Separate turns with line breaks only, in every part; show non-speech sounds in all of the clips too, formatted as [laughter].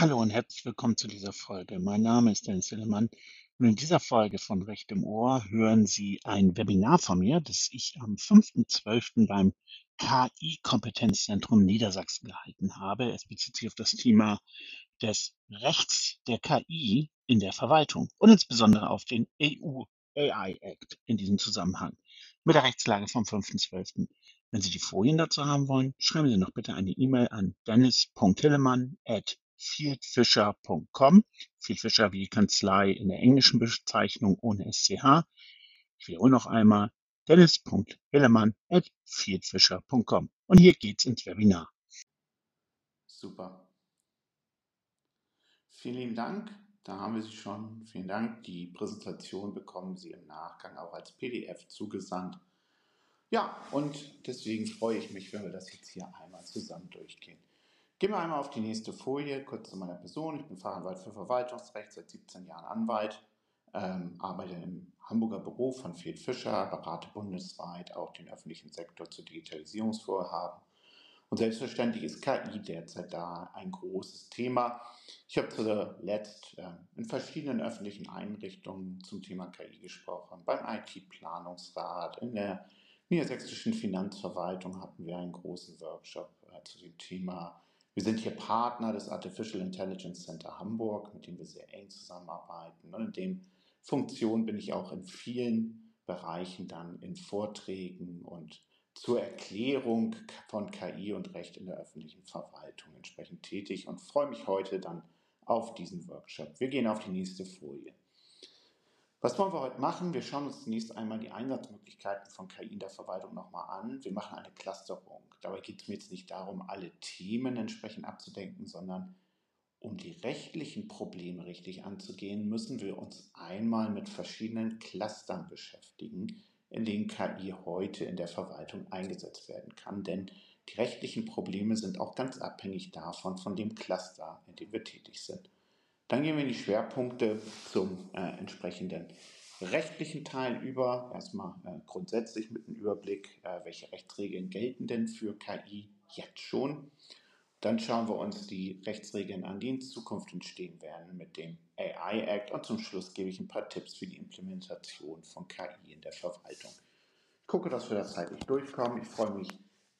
Hallo und herzlich willkommen zu dieser Folge. Mein Name ist Dennis Hillemann und in dieser Folge von Recht im Ohr hören Sie ein Webinar von mir, das ich am 5.12. beim KI-Kompetenzzentrum Niedersachsen gehalten habe. Es bezieht sich auf das Thema des Rechts der KI in der Verwaltung und insbesondere auf den EU AI Act in diesem Zusammenhang mit der Rechtslage vom 5.12. Wenn Sie die Folien dazu haben wollen, schreiben Sie noch bitte eine E-Mail an dennis.hillemann@ fieldfisher.com. Fieldfisher wie Kanzlei in der englischen Bezeichnung ohne SCH. Ich wiederhole noch einmal dennis.hillemann.fieldfisher.com. Und hier geht's ins Webinar.
Super. Vielen Dank. Da haben wir Sie schon. Vielen Dank. Die Präsentation bekommen Sie im Nachgang auch als PDF zugesandt. Ja, und deswegen freue ich mich, wenn wir das jetzt hier einmal zusammen durchgehen. Gehen wir einmal auf die nächste Folie, kurz zu meiner Person. Ich bin Fachanwalt für Verwaltungsrecht, seit 17 Jahren Anwalt, ähm, arbeite im Hamburger Büro von Fiat Fischer, berate bundesweit auch den öffentlichen Sektor zu Digitalisierungsvorhaben. Und selbstverständlich ist KI derzeit da ein großes Thema. Ich habe zuletzt äh, in verschiedenen öffentlichen Einrichtungen zum Thema KI gesprochen. Beim IT-Planungsrat, in der niedersächsischen Finanzverwaltung hatten wir einen großen Workshop äh, zu dem Thema wir sind hier Partner des Artificial Intelligence Center Hamburg, mit dem wir sehr eng zusammenarbeiten. Und in dem Funktion bin ich auch in vielen Bereichen dann in Vorträgen und zur Erklärung von KI und Recht in der öffentlichen Verwaltung entsprechend tätig und freue mich heute dann auf diesen Workshop. Wir gehen auf die nächste Folie. Was wollen wir heute machen? Wir schauen uns zunächst einmal die Einsatzmöglichkeiten von KI in der Verwaltung nochmal an. Wir machen eine Clusterung. Dabei geht es mir jetzt nicht darum, alle Themen entsprechend abzudenken, sondern um die rechtlichen Probleme richtig anzugehen, müssen wir uns einmal mit verschiedenen Clustern beschäftigen, in denen KI heute in der Verwaltung eingesetzt werden kann. Denn die rechtlichen Probleme sind auch ganz abhängig davon, von dem Cluster, in dem wir tätig sind. Dann gehen wir in die Schwerpunkte zum äh, entsprechenden rechtlichen Teil über. Erstmal äh, grundsätzlich mit einem Überblick, äh, welche Rechtsregeln gelten denn für KI jetzt schon. Dann schauen wir uns die Rechtsregeln an, die in Zukunft entstehen werden mit dem AI Act. Und zum Schluss gebe ich ein paar Tipps für die Implementation von KI in der Verwaltung. Ich gucke, dass wir da zeitlich durchkommen. Ich freue mich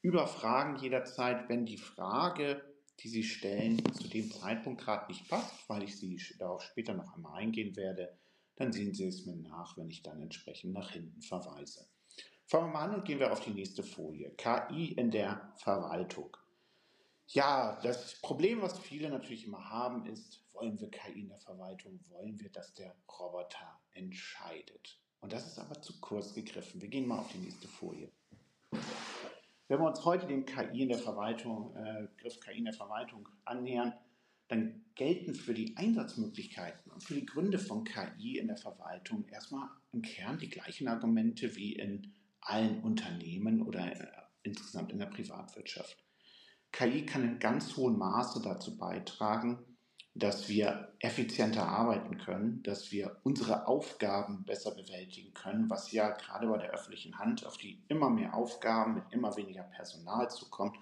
über Fragen jederzeit. Wenn die Frage die Sie stellen, zu dem Zeitpunkt gerade nicht passt, weil ich Sie darauf später noch einmal eingehen werde, dann sehen Sie es mir nach, wenn ich dann entsprechend nach hinten verweise. Fangen wir mal an und gehen wir auf die nächste Folie. KI in der Verwaltung. Ja, das Problem, was viele natürlich immer haben, ist, wollen wir KI in der Verwaltung, wollen wir, dass der Roboter entscheidet. Und das ist aber zu kurz gegriffen. Wir gehen mal auf die nächste Folie. Wenn wir uns heute dem KI in der Verwaltung, äh, Begriff KI in der Verwaltung annähern, dann gelten für die Einsatzmöglichkeiten und für die Gründe von KI in der Verwaltung erstmal im Kern die gleichen Argumente wie in allen Unternehmen oder äh, insgesamt in der Privatwirtschaft. KI kann in ganz hohem Maße dazu beitragen, dass wir effizienter arbeiten können, dass wir unsere Aufgaben besser bewältigen können, was ja gerade bei der öffentlichen Hand, auf die immer mehr Aufgaben mit immer weniger Personal zukommt,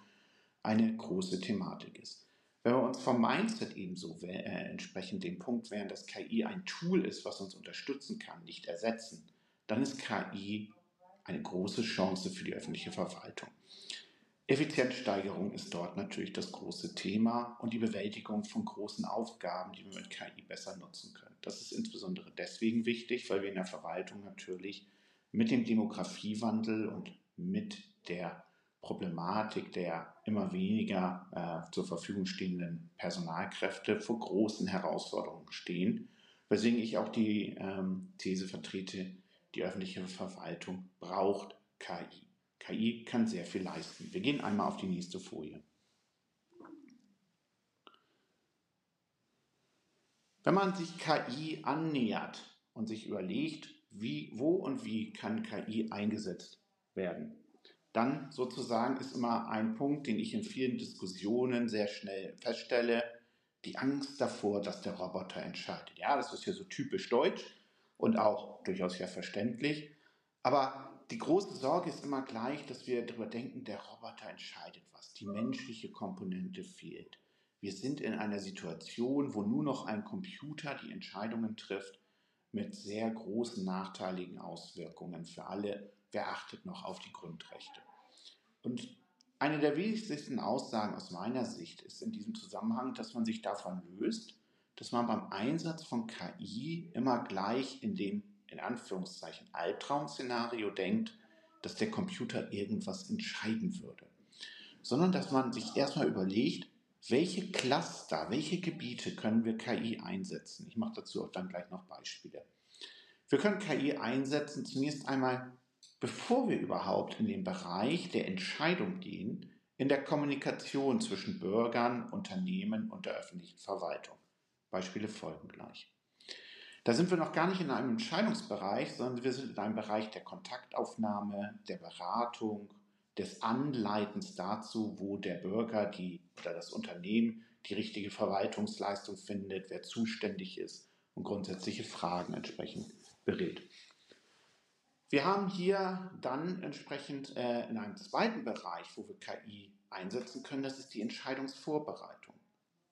eine große Thematik ist. Wenn wir uns vom Mindset ebenso äh, entsprechend dem Punkt wären, dass KI ein Tool ist, was uns unterstützen kann, nicht ersetzen, dann ist KI eine große Chance für die öffentliche Verwaltung. Effizienzsteigerung ist dort natürlich das große Thema und die Bewältigung von großen Aufgaben, die wir mit KI besser nutzen können. Das ist insbesondere deswegen wichtig, weil wir in der Verwaltung natürlich mit dem Demografiewandel und mit der Problematik der immer weniger äh, zur Verfügung stehenden Personalkräfte vor großen Herausforderungen stehen, weswegen ich auch die ähm, These vertrete, die öffentliche Verwaltung braucht KI. KI kann sehr viel leisten. Wir gehen einmal auf die nächste Folie. Wenn man sich KI annähert und sich überlegt, wie, wo und wie kann KI eingesetzt werden, dann sozusagen ist immer ein Punkt, den ich in vielen Diskussionen sehr schnell feststelle, die Angst davor, dass der Roboter entscheidet. Ja, das ist ja so typisch deutsch und auch durchaus ja verständlich. Aber die große Sorge ist immer gleich, dass wir darüber denken, der Roboter entscheidet was. Die menschliche Komponente fehlt. Wir sind in einer Situation, wo nur noch ein Computer die Entscheidungen trifft mit sehr großen nachteiligen Auswirkungen für alle. Wer achtet noch auf die Grundrechte? Und eine der wichtigsten Aussagen aus meiner Sicht ist in diesem Zusammenhang, dass man sich davon löst, dass man beim Einsatz von KI immer gleich in dem, in Anführungszeichen, Albtraum-Szenario denkt, dass der Computer irgendwas entscheiden würde. Sondern dass man sich erstmal überlegt, welche Cluster, welche Gebiete können wir KI einsetzen? Ich mache dazu auch dann gleich noch Beispiele. Wir können KI einsetzen, zunächst einmal bevor wir überhaupt in den Bereich der Entscheidung gehen, in der Kommunikation zwischen Bürgern, Unternehmen und der öffentlichen Verwaltung. Beispiele folgen gleich. Da sind wir noch gar nicht in einem Entscheidungsbereich, sondern wir sind in einem Bereich der Kontaktaufnahme, der Beratung, des Anleitens dazu, wo der Bürger die, oder das Unternehmen die richtige Verwaltungsleistung findet, wer zuständig ist und grundsätzliche Fragen entsprechend berät. Wir haben hier dann entsprechend äh, in einem zweiten Bereich, wo wir KI einsetzen können, das ist die Entscheidungsvorbereitung.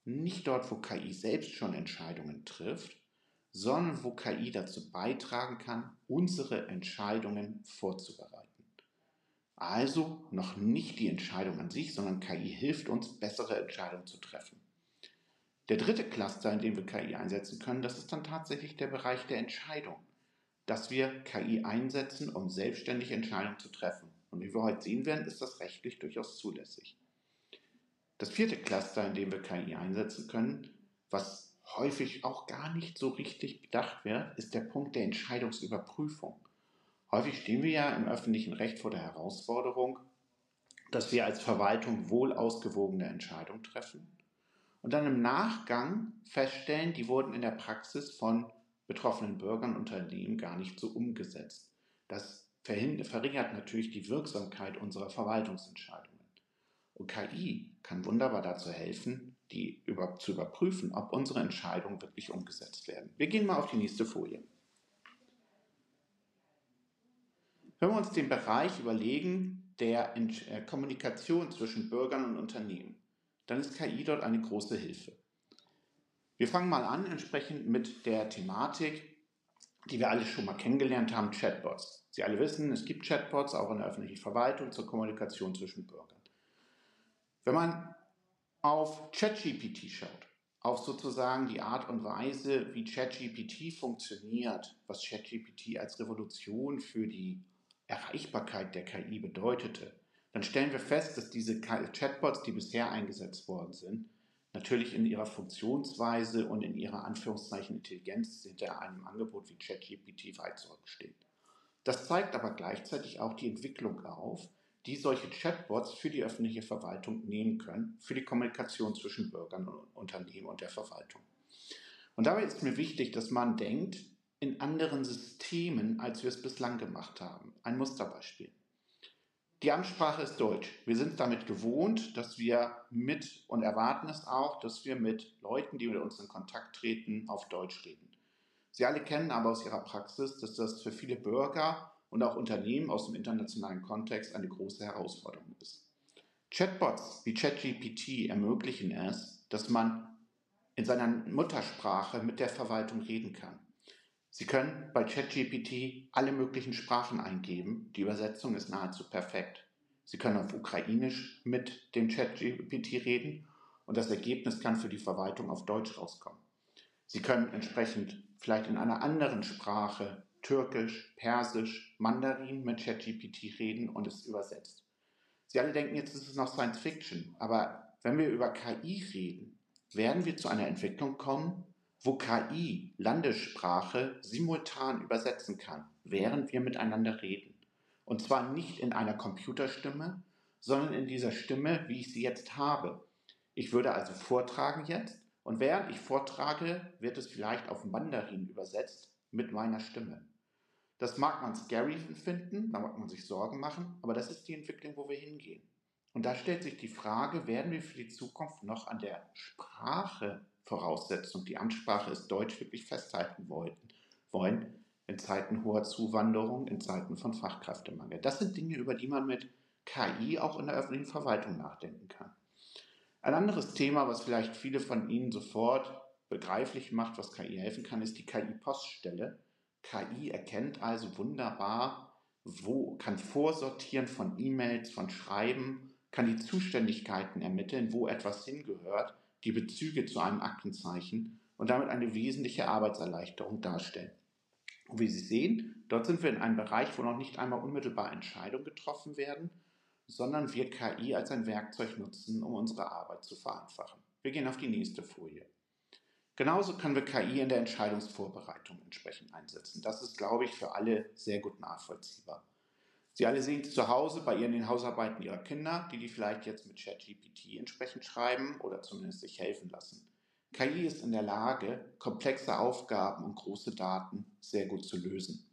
Nicht dort, wo KI selbst schon Entscheidungen trifft, sondern wo KI dazu beitragen kann, unsere Entscheidungen vorzubereiten. Also noch nicht die Entscheidung an sich, sondern KI hilft uns, bessere Entscheidungen zu treffen. Der dritte Cluster, in dem wir KI einsetzen können, das ist dann tatsächlich der Bereich der Entscheidung dass wir KI einsetzen, um selbstständig Entscheidungen zu treffen. Und wie wir heute sehen werden, ist das rechtlich durchaus zulässig. Das vierte Cluster, in dem wir KI einsetzen können, was häufig auch gar nicht so richtig bedacht wird, ist der Punkt der Entscheidungsüberprüfung. Häufig stehen wir ja im öffentlichen Recht vor der Herausforderung, dass wir als Verwaltung wohl ausgewogene Entscheidungen treffen und dann im Nachgang feststellen, die wurden in der Praxis von betroffenen Bürgern und Unternehmen gar nicht so umgesetzt. Das verringert natürlich die Wirksamkeit unserer Verwaltungsentscheidungen. Und KI kann wunderbar dazu helfen, die über, zu überprüfen, ob unsere Entscheidungen wirklich umgesetzt werden. Wir gehen mal auf die nächste Folie. Wenn wir uns den Bereich überlegen der äh, Kommunikation zwischen Bürgern und Unternehmen, dann ist KI dort eine große Hilfe. Wir fangen mal an entsprechend mit der Thematik, die wir alle schon mal kennengelernt haben, Chatbots. Sie alle wissen, es gibt Chatbots auch in der öffentlichen Verwaltung zur Kommunikation zwischen Bürgern. Wenn man auf ChatGPT schaut, auf sozusagen die Art und Weise, wie ChatGPT funktioniert, was ChatGPT als Revolution für die Erreichbarkeit der KI bedeutete, dann stellen wir fest, dass diese Chatbots, die bisher eingesetzt worden sind, natürlich in ihrer Funktionsweise und in ihrer Anführungszeichen Intelligenz hinter einem Angebot wie ChatGPT weit zurückstehen. Das zeigt aber gleichzeitig auch die Entwicklung auf, die solche Chatbots für die öffentliche Verwaltung nehmen können, für die Kommunikation zwischen Bürgern und Unternehmen und der Verwaltung. Und dabei ist mir wichtig, dass man denkt in anderen Systemen, als wir es bislang gemacht haben. Ein Musterbeispiel. Die Amtssprache ist Deutsch. Wir sind damit gewohnt, dass wir mit und erwarten es auch, dass wir mit Leuten, die mit uns in Kontakt treten, auf Deutsch reden. Sie alle kennen aber aus ihrer Praxis, dass das für viele Bürger und auch Unternehmen aus dem internationalen Kontext eine große Herausforderung ist. Chatbots wie ChatGPT ermöglichen es, dass man in seiner Muttersprache mit der Verwaltung reden kann. Sie können bei ChatGPT alle möglichen Sprachen eingeben. Die Übersetzung ist nahezu perfekt. Sie können auf Ukrainisch mit dem ChatGPT reden und das Ergebnis kann für die Verwaltung auf Deutsch rauskommen. Sie können entsprechend vielleicht in einer anderen Sprache, Türkisch, Persisch, Mandarin mit ChatGPT reden und es übersetzt. Sie alle denken, jetzt ist es noch Science Fiction, aber wenn wir über KI reden, werden wir zu einer Entwicklung kommen, wo KI Landessprache simultan übersetzen kann, während wir miteinander reden. Und zwar nicht in einer Computerstimme, sondern in dieser Stimme, wie ich sie jetzt habe. Ich würde also vortragen jetzt Und während ich vortrage, wird es vielleicht auf Mandarin übersetzt mit meiner Stimme. Das mag man scary finden, da mag man sich Sorgen machen, aber das ist die Entwicklung, wo wir hingehen. Und da stellt sich die Frage, werden wir für die Zukunft noch an der Sprache Voraussetzung, die Amtssprache ist Deutsch, wirklich festhalten wollten, wollen in Zeiten hoher Zuwanderung, in Zeiten von Fachkräftemangel. Das sind Dinge, über die man mit KI auch in der öffentlichen Verwaltung nachdenken kann. Ein anderes Thema, was vielleicht viele von Ihnen sofort begreiflich macht, was KI helfen kann, ist die KI-Poststelle. KI erkennt also wunderbar, wo, kann vorsortieren von E-Mails, von Schreiben, kann die Zuständigkeiten ermitteln, wo etwas hingehört, die Bezüge zu einem Aktenzeichen und damit eine wesentliche Arbeitserleichterung darstellen. Und wie Sie sehen, dort sind wir in einem Bereich, wo noch nicht einmal unmittelbar Entscheidungen getroffen werden, sondern wir KI als ein Werkzeug nutzen, um unsere Arbeit zu vereinfachen. Wir gehen auf die nächste Folie. Genauso können wir KI in der Entscheidungsvorbereitung entsprechend einsetzen. Das ist, glaube ich, für alle sehr gut nachvollziehbar. Sie alle sehen es zu Hause bei Ihren den Hausarbeiten Ihrer Kinder, die die vielleicht jetzt mit ChatGPT entsprechend schreiben oder zumindest sich helfen lassen. KI ist in der Lage, komplexe Aufgaben und große Daten sehr gut zu lösen.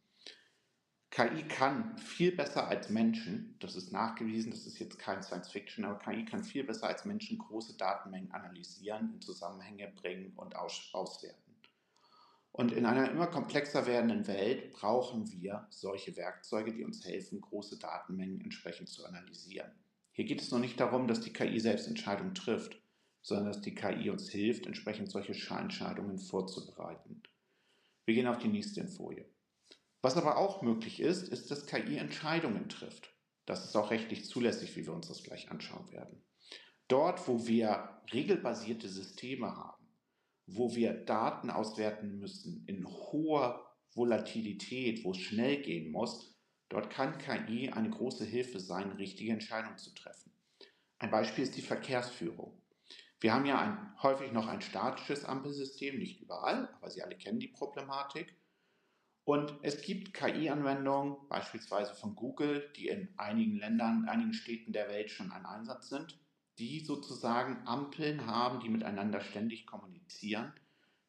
KI kann viel besser als Menschen, das ist nachgewiesen, das ist jetzt kein Science Fiction, aber KI kann viel besser als Menschen große Datenmengen analysieren, in Zusammenhänge bringen und aus, auswerten. Und in einer immer komplexer werdenden Welt brauchen wir solche Werkzeuge, die uns helfen, große Datenmengen entsprechend zu analysieren. Hier geht es noch nicht darum, dass die KI selbst Entscheidungen trifft, sondern dass die KI uns hilft, entsprechend solche Entscheidungen vorzubereiten. Wir gehen auf die nächste Folie. Was aber auch möglich ist, ist, dass KI Entscheidungen trifft. Das ist auch rechtlich zulässig, wie wir uns das gleich anschauen werden. Dort, wo wir regelbasierte Systeme haben, wo wir Daten auswerten müssen in hoher Volatilität, wo es schnell gehen muss, dort kann KI eine große Hilfe sein, richtige Entscheidungen zu treffen. Ein Beispiel ist die Verkehrsführung. Wir haben ja ein, häufig noch ein statisches Ampelsystem, nicht überall, aber Sie alle kennen die Problematik. Und es gibt KI-Anwendungen, beispielsweise von Google, die in einigen Ländern, in einigen Städten der Welt schon ein Einsatz sind, die sozusagen Ampeln haben, die miteinander ständig kommunizieren,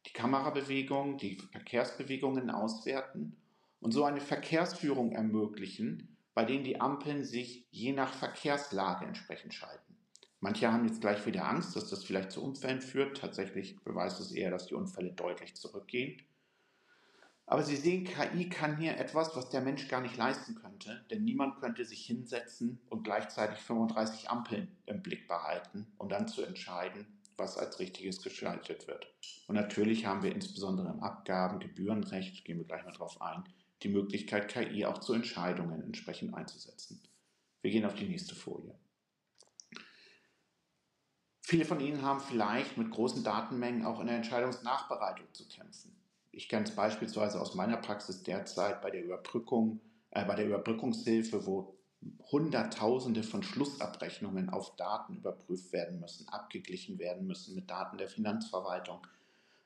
die Kamerabewegungen, die Verkehrsbewegungen auswerten und so eine Verkehrsführung ermöglichen, bei denen die Ampeln sich je nach Verkehrslage entsprechend schalten. Manche haben jetzt gleich wieder Angst, dass das vielleicht zu Unfällen führt. Tatsächlich beweist es eher, dass die Unfälle deutlich zurückgehen. Aber Sie sehen, KI kann hier etwas, was der Mensch gar nicht leisten könnte, denn niemand könnte sich hinsetzen und gleichzeitig 35 Ampeln im Blick behalten, um dann zu entscheiden, was als richtiges geschaltet wird. Und natürlich haben wir insbesondere im Abgaben-, Gebührenrecht, gehen wir gleich mal drauf ein, die Möglichkeit, KI auch zu Entscheidungen entsprechend einzusetzen. Wir gehen auf die nächste Folie. Viele von Ihnen haben vielleicht mit großen Datenmengen auch in der Entscheidungsnachbereitung zu kämpfen. Ich kenne es beispielsweise aus meiner Praxis derzeit bei der Überbrückung, äh, bei der Überbrückungshilfe, wo Hunderttausende von Schlussabrechnungen auf Daten überprüft werden müssen, abgeglichen werden müssen mit Daten der Finanzverwaltung,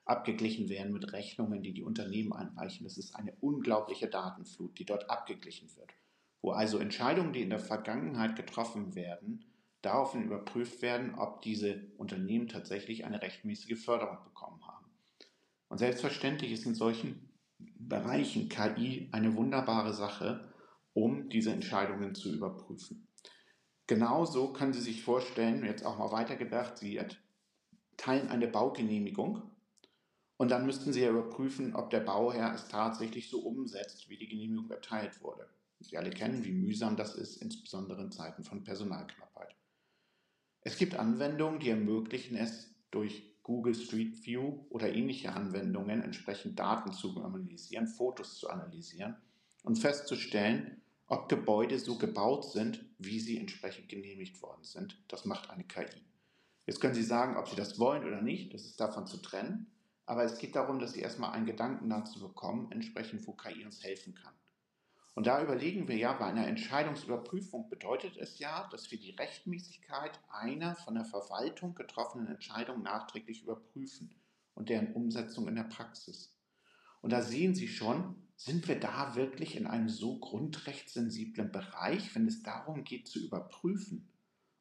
abgeglichen werden mit Rechnungen, die die Unternehmen einreichen. Das ist eine unglaubliche Datenflut, die dort abgeglichen wird, wo also Entscheidungen, die in der Vergangenheit getroffen werden, daraufhin überprüft werden, ob diese Unternehmen tatsächlich eine rechtmäßige Förderung bekommen. Und selbstverständlich ist in solchen Bereichen KI eine wunderbare Sache, um diese Entscheidungen zu überprüfen. Genauso können Sie sich vorstellen, jetzt auch mal weitergedacht, Sie teilen eine Baugenehmigung und dann müssten Sie ja überprüfen, ob der Bauherr es tatsächlich so umsetzt, wie die Genehmigung erteilt wurde. Sie alle kennen, wie mühsam das ist, insbesondere in Zeiten von Personalknappheit. Es gibt Anwendungen, die ermöglichen es durch Google Street View oder ähnliche Anwendungen entsprechend Daten zu analysieren, Fotos zu analysieren und festzustellen, ob Gebäude so gebaut sind, wie sie entsprechend genehmigt worden sind. Das macht eine KI. Jetzt können Sie sagen, ob Sie das wollen oder nicht, das ist davon zu trennen. Aber es geht darum, dass Sie erstmal einen Gedanken dazu bekommen, entsprechend wo KI uns helfen kann. Und da überlegen wir ja, bei einer Entscheidungsüberprüfung bedeutet es ja, dass wir die Rechtmäßigkeit einer von der Verwaltung getroffenen Entscheidung nachträglich überprüfen und deren Umsetzung in der Praxis. Und da sehen Sie schon, sind wir da wirklich in einem so grundrechtssensiblen Bereich, wenn es darum geht zu überprüfen,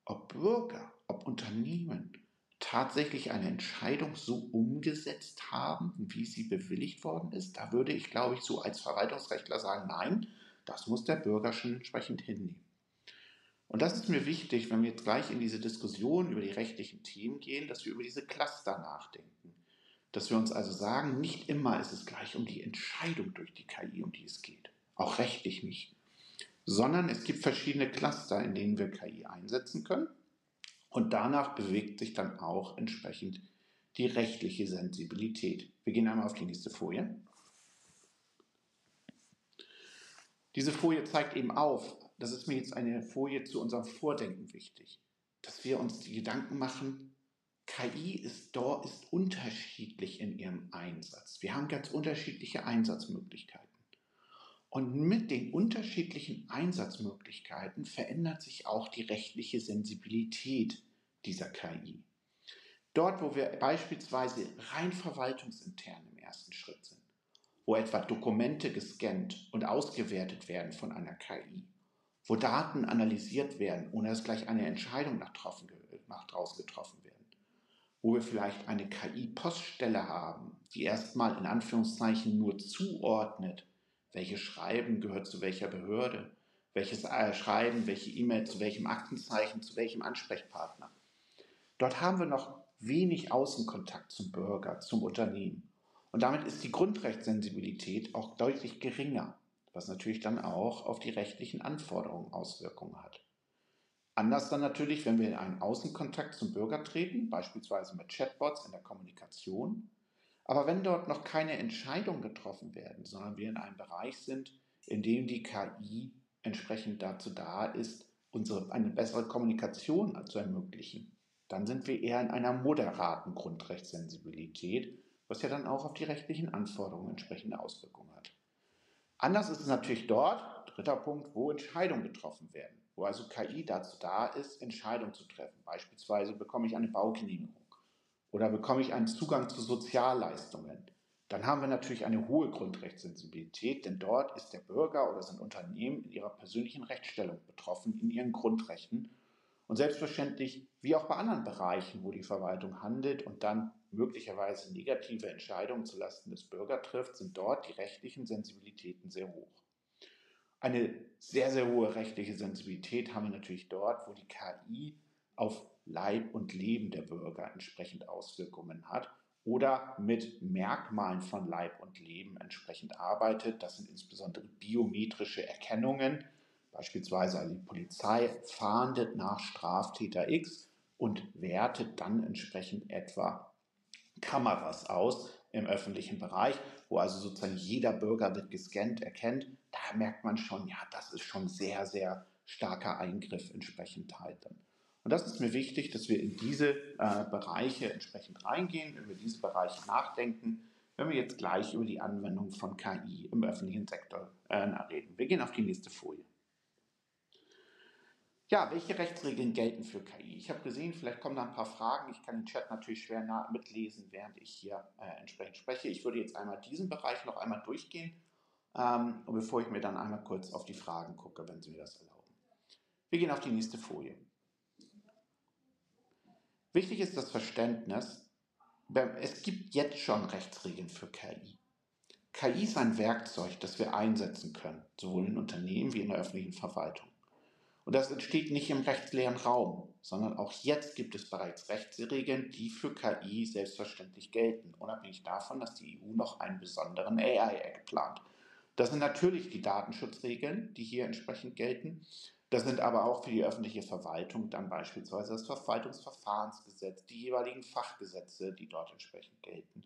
ob Bürger, ob Unternehmen tatsächlich eine Entscheidung so umgesetzt haben, wie sie bewilligt worden ist? Da würde ich, glaube ich, so als Verwaltungsrechtler sagen, nein, das muss der Bürger schon entsprechend hinnehmen. Und das ist mir wichtig, wenn wir jetzt gleich in diese Diskussion über die rechtlichen Themen gehen, dass wir über diese Cluster nachdenken. Dass wir uns also sagen, nicht immer ist es gleich um die Entscheidung durch die KI, um die es geht. Auch rechtlich nicht. Sondern es gibt verschiedene Cluster, in denen wir KI einsetzen können. Und danach bewegt sich dann auch entsprechend die rechtliche Sensibilität. Wir gehen einmal auf die nächste Folie. Diese Folie zeigt eben auf, das ist mir jetzt eine Folie zu unserem Vordenken wichtig, dass wir uns die Gedanken machen, KI ist, dort, ist unterschiedlich in ihrem Einsatz. Wir haben ganz unterschiedliche Einsatzmöglichkeiten. Und mit den unterschiedlichen Einsatzmöglichkeiten verändert sich auch die rechtliche Sensibilität dieser KI. Dort, wo wir beispielsweise rein verwaltungsintern im ersten Schritt sind, wo etwa Dokumente gescannt und ausgewertet werden von einer KI, wo Daten analysiert werden, ohne dass gleich eine Entscheidung nach, nach draußen getroffen werden, wo wir vielleicht eine KI-Poststelle haben, die erstmal in Anführungszeichen nur zuordnet, welches Schreiben gehört zu welcher Behörde, welches äh, Schreiben, welche E-Mail zu welchem Aktenzeichen, zu welchem Ansprechpartner. Dort haben wir noch wenig Außenkontakt zum Bürger, zum Unternehmen. Und damit ist die Grundrechtssensibilität auch deutlich geringer, was natürlich dann auch auf die rechtlichen Anforderungen Auswirkungen hat. Anders dann natürlich, wenn wir in einen Außenkontakt zum Bürger treten, beispielsweise mit Chatbots in der Kommunikation. Aber wenn dort noch keine Entscheidungen getroffen werden, sondern wir in einem Bereich sind, in dem die KI entsprechend dazu da ist, unsere, eine bessere Kommunikation zu ermöglichen, dann sind wir eher in einer moderaten Grundrechtssensibilität, was ja dann auch auf die rechtlichen Anforderungen entsprechende Auswirkungen hat. Anders ist es natürlich dort, dritter Punkt, wo Entscheidungen getroffen werden, wo also KI dazu da ist, Entscheidungen zu treffen. Beispielsweise bekomme ich eine Baugenehmigung oder bekomme ich einen Zugang zu Sozialleistungen. Dann haben wir natürlich eine hohe Grundrechtssensibilität, denn dort ist der Bürger oder sein Unternehmen in ihrer persönlichen Rechtsstellung betroffen, in ihren Grundrechten und selbstverständlich, wie auch bei anderen Bereichen, wo die Verwaltung handelt und dann möglicherweise negative Entscheidungen zulasten des Bürgers trifft, sind dort die rechtlichen Sensibilitäten sehr hoch. Eine sehr, sehr hohe rechtliche Sensibilität haben wir natürlich dort, wo die KI auf Leib und Leben der Bürger entsprechend Auswirkungen hat oder mit Merkmalen von Leib und Leben entsprechend arbeitet. Das sind insbesondere biometrische Erkennungen, Beispielsweise die Polizei fahndet nach Straftäter X und wertet dann entsprechend etwa Kameras aus im öffentlichen Bereich, wo also sozusagen jeder Bürger wird gescannt, erkennt. Da merkt man schon, ja, das ist schon sehr, sehr starker Eingriff entsprechend halt dann. Und das ist mir wichtig, dass wir in diese äh, Bereiche entsprechend reingehen, über diese Bereiche nachdenken, wenn wir jetzt gleich über die Anwendung von KI im öffentlichen Sektor äh, reden. Wir gehen auf die nächste Folie. Ja, welche Rechtsregeln gelten für KI? Ich habe gesehen, vielleicht kommen da ein paar Fragen. Ich kann den Chat natürlich schwer mitlesen, während ich hier äh, entsprechend spreche. Ich würde jetzt einmal diesen Bereich noch einmal durchgehen, ähm, bevor ich mir dann einmal kurz auf die Fragen gucke, wenn Sie mir das erlauben. Wir gehen auf die nächste Folie. Wichtig ist das Verständnis, es gibt jetzt schon Rechtsregeln für KI. KI ist ein Werkzeug, das wir einsetzen können, sowohl in Unternehmen wie in der öffentlichen Verwaltung. Und das entsteht nicht im rechtsleeren Raum, sondern auch jetzt gibt es bereits Rechtsregeln, die für KI selbstverständlich gelten, unabhängig davon, dass die EU noch einen besonderen AI-Act plant. Das sind natürlich die Datenschutzregeln, die hier entsprechend gelten. Das sind aber auch für die öffentliche Verwaltung dann beispielsweise das Verwaltungsverfahrensgesetz, die jeweiligen Fachgesetze, die dort entsprechend gelten.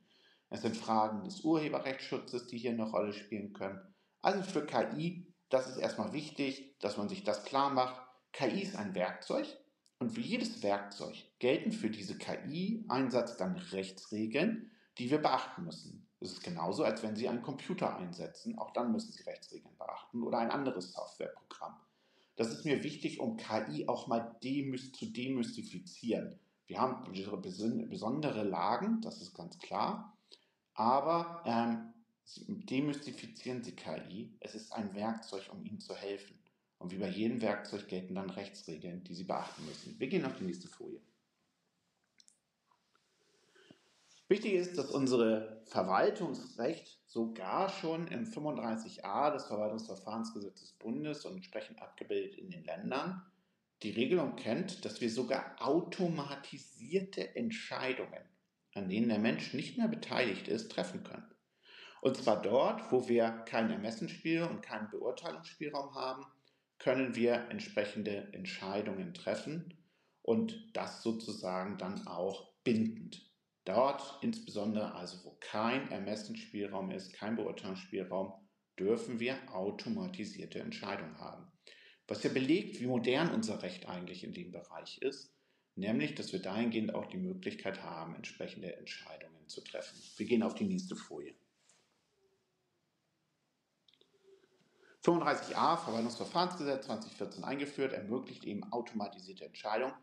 Es sind Fragen des Urheberrechtsschutzes, die hier eine Rolle spielen können. Also für KI das ist erstmal wichtig, dass man sich das klar macht. KI ist ein Werkzeug und wie jedes Werkzeug gelten für diese KI-Einsatz dann Rechtsregeln, die wir beachten müssen. Es ist genauso, als wenn Sie einen Computer einsetzen. Auch dann müssen Sie Rechtsregeln beachten oder ein anderes Softwareprogramm. Das ist mir wichtig, um KI auch mal demys zu demystifizieren. Wir haben besondere Lagen, das ist ganz klar. Aber ähm, demystifizieren Sie KI. Es ist ein Werkzeug, um Ihnen zu helfen. Und wie bei jedem Werkzeug gelten dann Rechtsregeln, die Sie beachten müssen. Wir gehen auf die nächste Folie. Wichtig ist, dass unsere Verwaltungsrecht sogar schon im 35a des Verwaltungsverfahrensgesetzes des Bundes und entsprechend abgebildet in den Ländern die Regelung kennt, dass wir sogar automatisierte Entscheidungen, an denen der Mensch nicht mehr beteiligt ist, treffen können. Und zwar dort, wo wir keinen Ermessensspielraum und keinen Beurteilungsspielraum haben, können wir entsprechende Entscheidungen treffen und das sozusagen dann auch bindend. Dort insbesondere also, wo kein Ermessensspielraum ist, kein Beurteilungsspielraum, dürfen wir automatisierte Entscheidungen haben. Was ja belegt, wie modern unser Recht eigentlich in dem Bereich ist, nämlich, dass wir dahingehend auch die Möglichkeit haben, entsprechende Entscheidungen zu treffen. Wir gehen auf die nächste Folie. 35a Verwaltungsverfahrensgesetz 2014 eingeführt, ermöglicht eben automatisierte Entscheidungen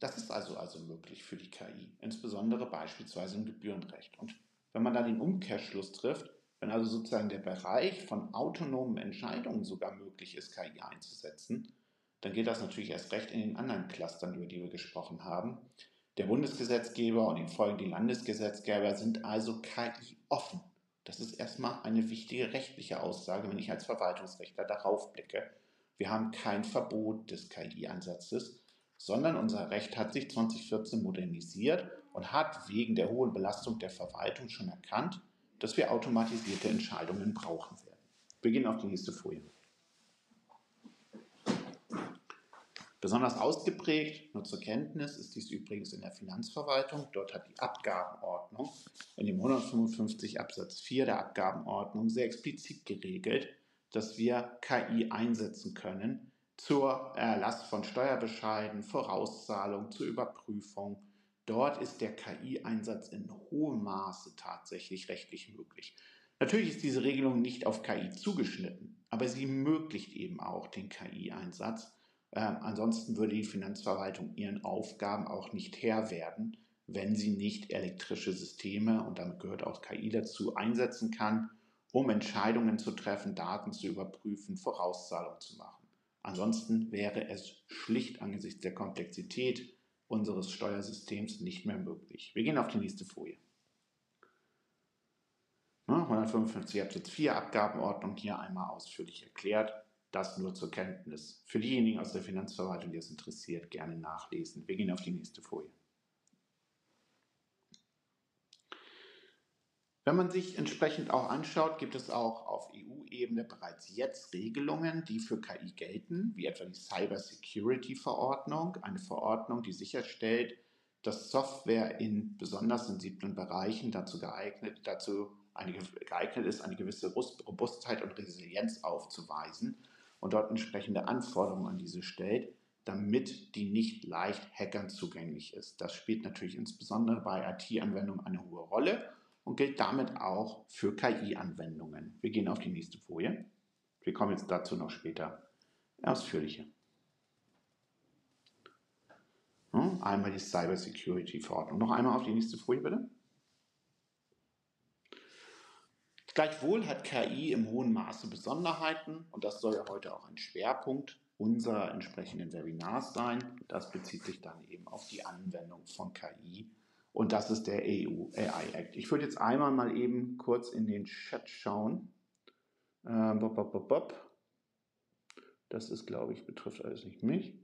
das ist also also möglich für die KI, insbesondere beispielsweise im Gebührenrecht. Und wenn man dann den Umkehrschluss trifft, wenn also sozusagen der Bereich von autonomen Entscheidungen sogar möglich ist, KI einzusetzen, dann geht das natürlich erst recht in den anderen Clustern, über die wir gesprochen haben. Der Bundesgesetzgeber und in Folge die Landesgesetzgeber sind also KI offen. Das ist erstmal eine wichtige rechtliche Aussage, wenn ich als Verwaltungsrechtler darauf blicke. Wir haben kein Verbot des KI-Einsatzes, sondern unser Recht hat sich 2014 modernisiert und hat wegen der hohen Belastung der Verwaltung schon erkannt, dass wir automatisierte Entscheidungen brauchen werden. Wir gehen auf die nächste Folie. Besonders ausgeprägt, nur zur Kenntnis, ist dies übrigens in der Finanzverwaltung. Dort hat die Abgabenordnung in dem 155 Absatz 4 der Abgabenordnung sehr explizit geregelt, dass wir KI einsetzen können, zur Erlass von Steuerbescheiden, Vorauszahlung, zur Überprüfung. Dort ist der KI-Einsatz in hohem Maße tatsächlich rechtlich möglich. Natürlich ist diese Regelung nicht auf KI zugeschnitten, aber sie ermöglicht eben auch den KI-Einsatz. Ähm, ansonsten würde die Finanzverwaltung ihren Aufgaben auch nicht Herr werden, wenn sie nicht elektrische Systeme, und damit gehört auch KI dazu, einsetzen kann, um Entscheidungen zu treffen, Daten zu überprüfen, Vorauszahlungen zu machen. Ansonsten wäre es schlicht angesichts der Komplexität unseres Steuersystems nicht mehr möglich. Wir gehen auf die nächste Folie. 155 Absatz 4 Abgabenordnung hier einmal ausführlich erklärt. Das nur zur Kenntnis. Für diejenigen aus der Finanzverwaltung, die es interessiert, gerne nachlesen. Wir gehen auf die nächste Folie. Wenn man sich entsprechend auch anschaut, gibt es auch auf EU-Ebene bereits jetzt Regelungen, die für KI gelten, wie etwa die Cyber Security Verordnung, eine Verordnung, die sicherstellt, dass Software in besonders sensiblen Bereichen dazu geeignet, dazu eine, geeignet ist, eine gewisse Robustheit und Resilienz aufzuweisen und dort entsprechende Anforderungen an diese stellt, damit die nicht leicht Hackern zugänglich ist. Das spielt natürlich insbesondere bei IT-Anwendungen eine hohe Rolle und gilt damit auch für KI-Anwendungen. Wir gehen auf die nächste Folie. Wir kommen jetzt dazu noch später ausführlicher. Einmal die Cyber Security Verordnung. Noch einmal auf die nächste Folie bitte. Gleichwohl hat KI im hohen Maße Besonderheiten und das soll ja heute auch ein Schwerpunkt unserer entsprechenden Webinars sein. Das bezieht sich dann eben auf die Anwendung von KI und das ist der EU AI Act. Ich würde jetzt einmal mal eben kurz in den Chat schauen. Ähm, bop, bop, bop, das ist, glaube ich, betrifft alles nicht mich.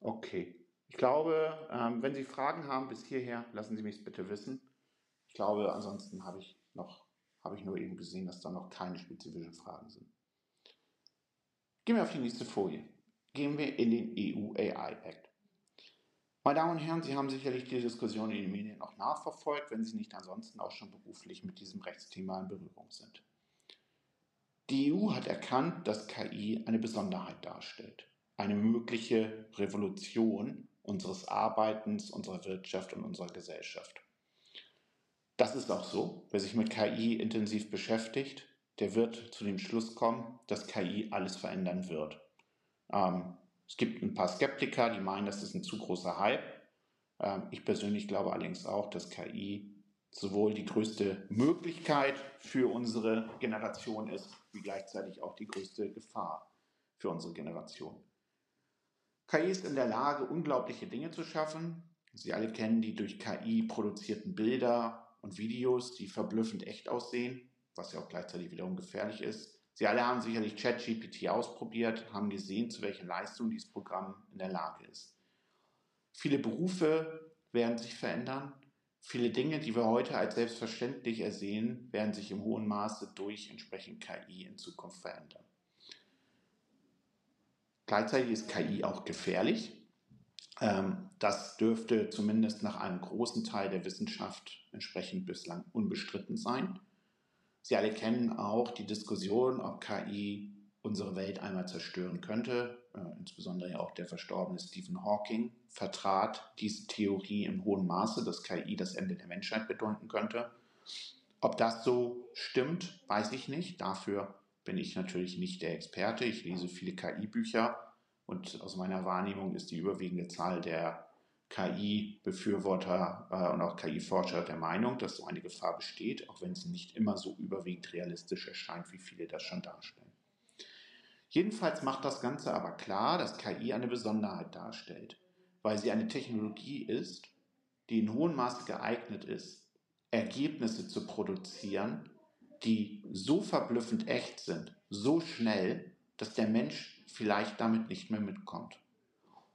Okay. Ich glaube, ähm, wenn Sie Fragen haben bis hierher, lassen Sie mich bitte wissen. Ich glaube, ansonsten habe ich noch, habe ich nur eben gesehen, dass da noch keine spezifischen Fragen sind. Gehen wir auf die nächste Folie gehen wir in den EU AI Act. Meine Damen und Herren, Sie haben sicherlich die Diskussion in den Medien auch nachverfolgt, wenn Sie nicht ansonsten auch schon beruflich mit diesem Rechtsthema in Berührung sind. Die EU hat erkannt, dass KI eine Besonderheit darstellt, eine mögliche Revolution unseres Arbeitens, unserer Wirtschaft und unserer Gesellschaft. Das ist auch so. Wer sich mit KI intensiv beschäftigt, der wird zu dem Schluss kommen, dass KI alles verändern wird. Ähm, es gibt ein paar Skeptiker, die meinen, das ist ein zu großer Hype. Ähm, ich persönlich glaube allerdings auch, dass KI sowohl die größte Möglichkeit für unsere Generation ist, wie gleichzeitig auch die größte Gefahr für unsere Generation. KI ist in der Lage, unglaubliche Dinge zu schaffen. Sie alle kennen die durch KI produzierten Bilder und Videos, die verblüffend echt aussehen, was ja auch gleichzeitig wiederum gefährlich ist. Sie alle haben sicherlich ChatGPT ausprobiert, haben gesehen, zu welchen Leistungen dieses Programm in der Lage ist. Viele Berufe werden sich verändern. Viele Dinge, die wir heute als selbstverständlich ersehen, werden sich im hohen Maße durch entsprechend KI in Zukunft verändern. Gleichzeitig ist KI auch gefährlich. Ähm, das dürfte zumindest nach einem großen Teil der Wissenschaft entsprechend bislang unbestritten sein. Sie alle kennen auch die Diskussion, ob KI unsere Welt einmal zerstören könnte. Äh, insbesondere auch der verstorbene Stephen Hawking vertrat diese Theorie im hohen Maße, dass KI das Ende der Menschheit bedeuten könnte. Ob das so stimmt, weiß ich nicht. Dafür bin ich natürlich nicht der Experte. Ich lese viele KI-Bücher und aus meiner Wahrnehmung ist die überwiegende Zahl der KI-Befürworter äh, und auch KI-Forscher der Meinung, dass so eine Gefahr besteht, auch wenn sie nicht immer so überwiegend realistisch erscheint, wie viele das schon darstellen. Jedenfalls macht das Ganze aber klar, dass KI eine Besonderheit darstellt, weil sie eine Technologie ist, die in hohem Maße geeignet ist, Ergebnisse zu produzieren, die so verblüffend echt sind, so schnell, dass der Mensch vielleicht damit nicht mehr mitkommt.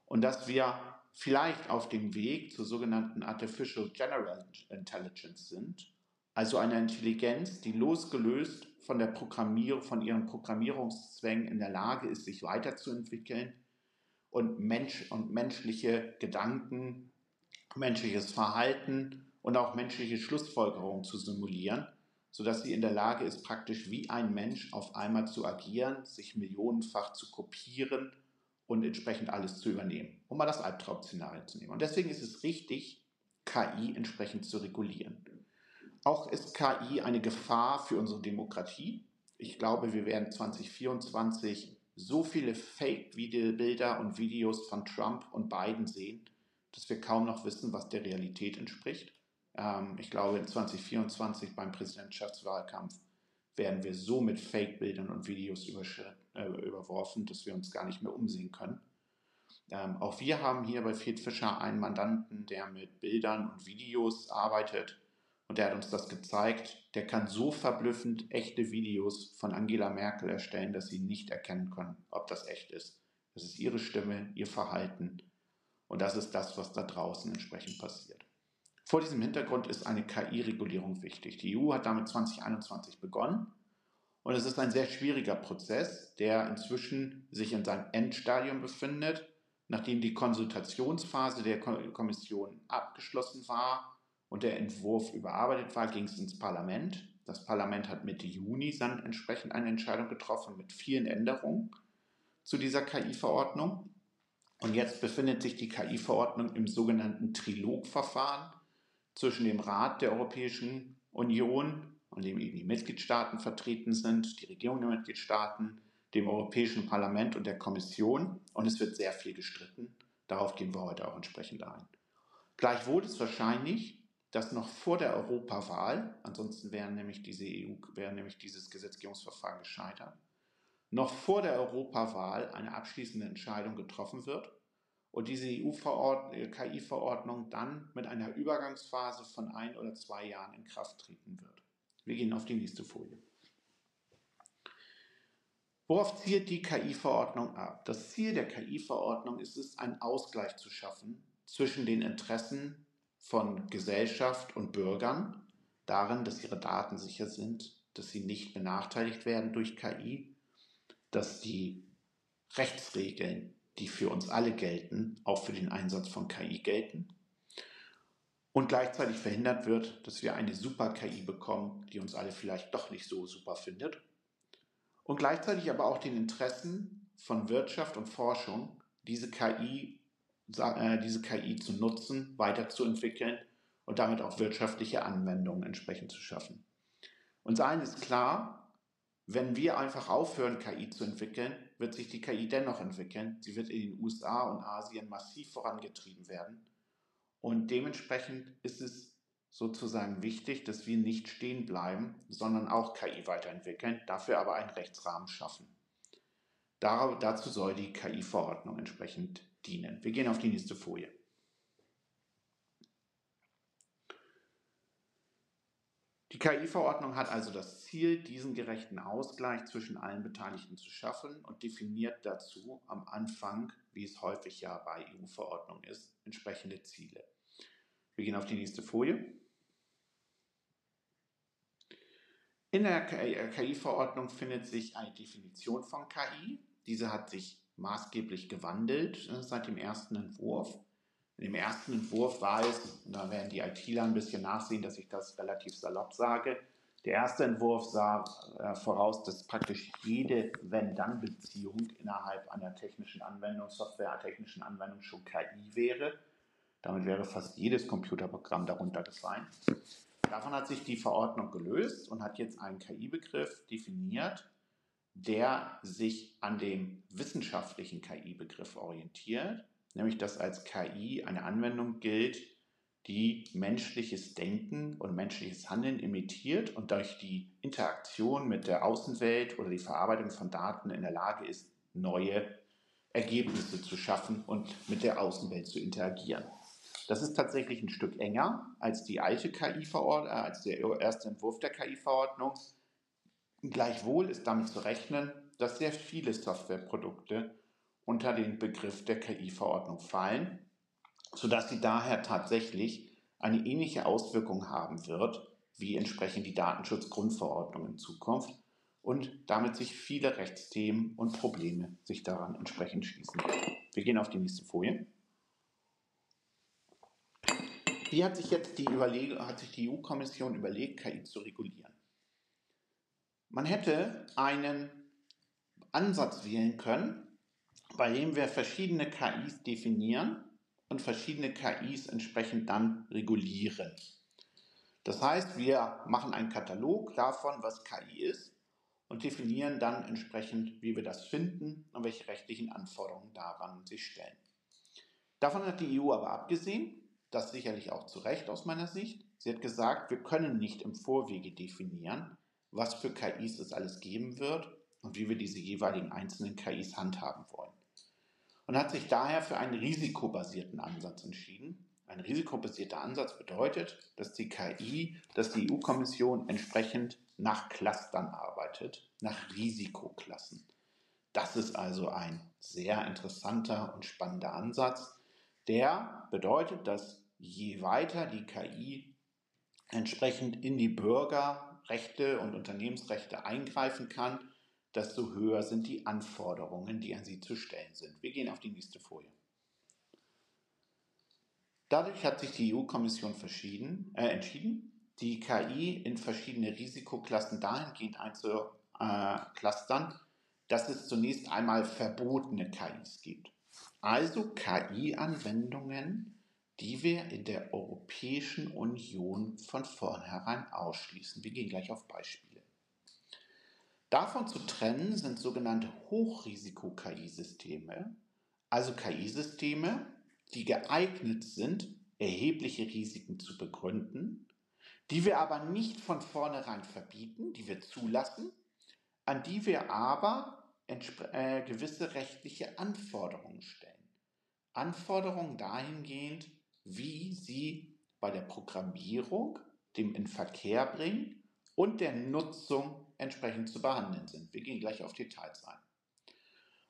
Und dass wir vielleicht auf dem Weg zur sogenannten Artificial General Intelligence sind, also einer Intelligenz, die losgelöst von der Programmierung, von ihren Programmierungszwängen in der Lage ist, sich weiterzuentwickeln und Mensch und menschliche Gedanken, menschliches Verhalten und auch menschliche Schlussfolgerungen zu simulieren sodass sie in der Lage ist, praktisch wie ein Mensch auf einmal zu agieren, sich millionenfach zu kopieren und entsprechend alles zu übernehmen, um mal das Albtraum-Szenario zu nehmen. Und deswegen ist es richtig, KI entsprechend zu regulieren. Auch ist KI eine Gefahr für unsere Demokratie. Ich glaube, wir werden 2024 so viele Fake-Bilder und Videos von Trump und Biden sehen, dass wir kaum noch wissen, was der Realität entspricht. Ähm, ich glaube, in 2024 beim Präsidentschaftswahlkampf werden wir so mit Fake-Bildern und Videos äh, überworfen, dass wir uns gar nicht mehr umsehen können. Ähm, auch wir haben hier bei Fred Fischer einen Mandanten, der mit Bildern und Videos arbeitet und der hat uns das gezeigt. Der kann so verblüffend echte Videos von Angela Merkel erstellen, dass sie nicht erkennen können, ob das echt ist. Das ist ihre Stimme, ihr Verhalten und das ist das, was da draußen entsprechend passiert. Vor diesem Hintergrund ist eine KI-Regulierung wichtig. Die EU hat damit 2021 begonnen und es ist ein sehr schwieriger Prozess, der inzwischen sich in seinem Endstadium befindet. Nachdem die Konsultationsphase der Kommission abgeschlossen war und der Entwurf überarbeitet war, ging es ins Parlament. Das Parlament hat Mitte Juni dann entsprechend eine Entscheidung getroffen mit vielen Änderungen zu dieser KI-Verordnung. Und jetzt befindet sich die KI-Verordnung im sogenannten Trilogverfahren zwischen dem Rat der Europäischen Union, an dem eben die Mitgliedstaaten vertreten sind, die Regierungen der Mitgliedstaaten, dem Europäischen Parlament und der Kommission. Und es wird sehr viel gestritten. Darauf gehen wir heute auch entsprechend ein. Gleichwohl ist wahrscheinlich, dass noch vor der Europawahl, ansonsten wäre nämlich, diese EU, wäre nämlich dieses Gesetzgebungsverfahren gescheitert, noch vor der Europawahl eine abschließende Entscheidung getroffen wird und diese EU-KI-Verordnung äh, dann mit einer Übergangsphase von ein oder zwei Jahren in Kraft treten wird. Wir gehen auf die nächste Folie. Worauf zielt die KI-Verordnung ab? Das Ziel der KI-Verordnung ist es, einen Ausgleich zu schaffen zwischen den Interessen von Gesellschaft und Bürgern, darin, dass ihre Daten sicher sind, dass sie nicht benachteiligt werden durch KI, dass die Rechtsregeln die für uns alle gelten, auch für den Einsatz von KI gelten. Und gleichzeitig verhindert wird, dass wir eine super KI bekommen, die uns alle vielleicht doch nicht so super findet. Und gleichzeitig aber auch den Interessen von Wirtschaft und Forschung, diese KI, äh, diese KI zu nutzen, weiterzuentwickeln und damit auch wirtschaftliche Anwendungen entsprechend zu schaffen. Uns allen ist klar, wenn wir einfach aufhören, KI zu entwickeln, wird sich die KI dennoch entwickeln. Sie wird in den USA und Asien massiv vorangetrieben werden. Und dementsprechend ist es sozusagen wichtig, dass wir nicht stehen bleiben, sondern auch KI weiterentwickeln, dafür aber einen Rechtsrahmen schaffen. dazu soll die KI-Verordnung entsprechend dienen. Wir gehen auf die nächste Folie. Die KI-Verordnung hat also das Ziel, diesen gerechten Ausgleich zwischen allen Beteiligten zu schaffen und definiert dazu am Anfang, wie es häufig ja bei EU-Verordnungen ist, entsprechende Ziele. Wir gehen auf die nächste Folie. In der KI-Verordnung findet sich eine Definition von KI. Diese hat sich maßgeblich gewandelt äh, seit dem ersten Entwurf. Dem ersten Entwurf war es, und da werden die ITler ein bisschen nachsehen, dass ich das relativ salopp sage, der erste Entwurf sah äh, voraus, dass praktisch jede Wenn-Dann-Beziehung innerhalb einer technischen Anwendung, Software-technischen Anwendung schon KI wäre. Damit wäre fast jedes Computerprogramm darunter gefallen. Davon hat sich die Verordnung gelöst und hat jetzt einen KI-Begriff definiert, der sich an dem wissenschaftlichen KI-Begriff orientiert nämlich dass als KI eine Anwendung gilt, die menschliches Denken und menschliches Handeln imitiert und durch die Interaktion mit der Außenwelt oder die Verarbeitung von Daten in der Lage ist, neue Ergebnisse zu schaffen und mit der Außenwelt zu interagieren. Das ist tatsächlich ein Stück enger als die alte KI-Verordnung, äh, als der erste Entwurf der KI-Verordnung. Gleichwohl ist damit zu rechnen, dass sehr viele Softwareprodukte unter den Begriff der KI-Verordnung fallen, sodass sie daher tatsächlich eine ähnliche Auswirkung haben wird wie entsprechend die Datenschutzgrundverordnung in Zukunft und damit sich viele Rechtsthemen und Probleme sich daran entsprechend schließen. Wir gehen auf die nächste Folie. Wie hat sich jetzt die, Überleg hat sich die EU-Kommission überlegt, KI zu regulieren? Man hätte einen Ansatz wählen können, bei dem wir verschiedene KIs definieren und verschiedene KIs entsprechend dann regulieren. Das heißt, wir machen einen Katalog davon, was KI ist und definieren dann entsprechend, wie wir das finden und welche rechtlichen Anforderungen daran sich stellen. Davon hat die EU aber abgesehen, das sicherlich auch zu Recht aus meiner Sicht. Sie hat gesagt, wir können nicht im Vorwege definieren, was für KIs es alles geben wird und wie wir diese jeweiligen einzelnen KIs handhaben wollen und hat sich daher für einen risikobasierten Ansatz entschieden. Ein risikobasierter Ansatz bedeutet, dass die KI, dass die EU-Kommission entsprechend nach Clustern arbeitet, nach Risikoklassen. Das ist also ein sehr interessanter und spannender Ansatz, der bedeutet, dass je weiter die KI entsprechend in die Bürgerrechte und Unternehmensrechte eingreifen kann, desto höher sind die Anforderungen, die an sie zu stellen sind. Wir gehen auf die nächste Folie. Dadurch hat sich die EU-Kommission äh, entschieden, die KI in verschiedene Risikoklassen dahingehend einzuklustern, dass es zunächst einmal verbotene KIs gibt. Also KI-Anwendungen, die wir in der Europäischen Union von vornherein ausschließen. Wir gehen gleich auf Beispiele. Davon zu trennen sind sogenannte Hochrisiko-KI-Systeme, also KI-Systeme, die geeignet sind, erhebliche Risiken zu begründen, die wir aber nicht von vornherein verbieten, die wir zulassen, an die wir aber äh, gewisse rechtliche Anforderungen stellen. Anforderungen dahingehend, wie sie bei der Programmierung, dem in Verkehr bringen und der Nutzung entsprechend zu behandeln sind. Wir gehen gleich auf Details ein.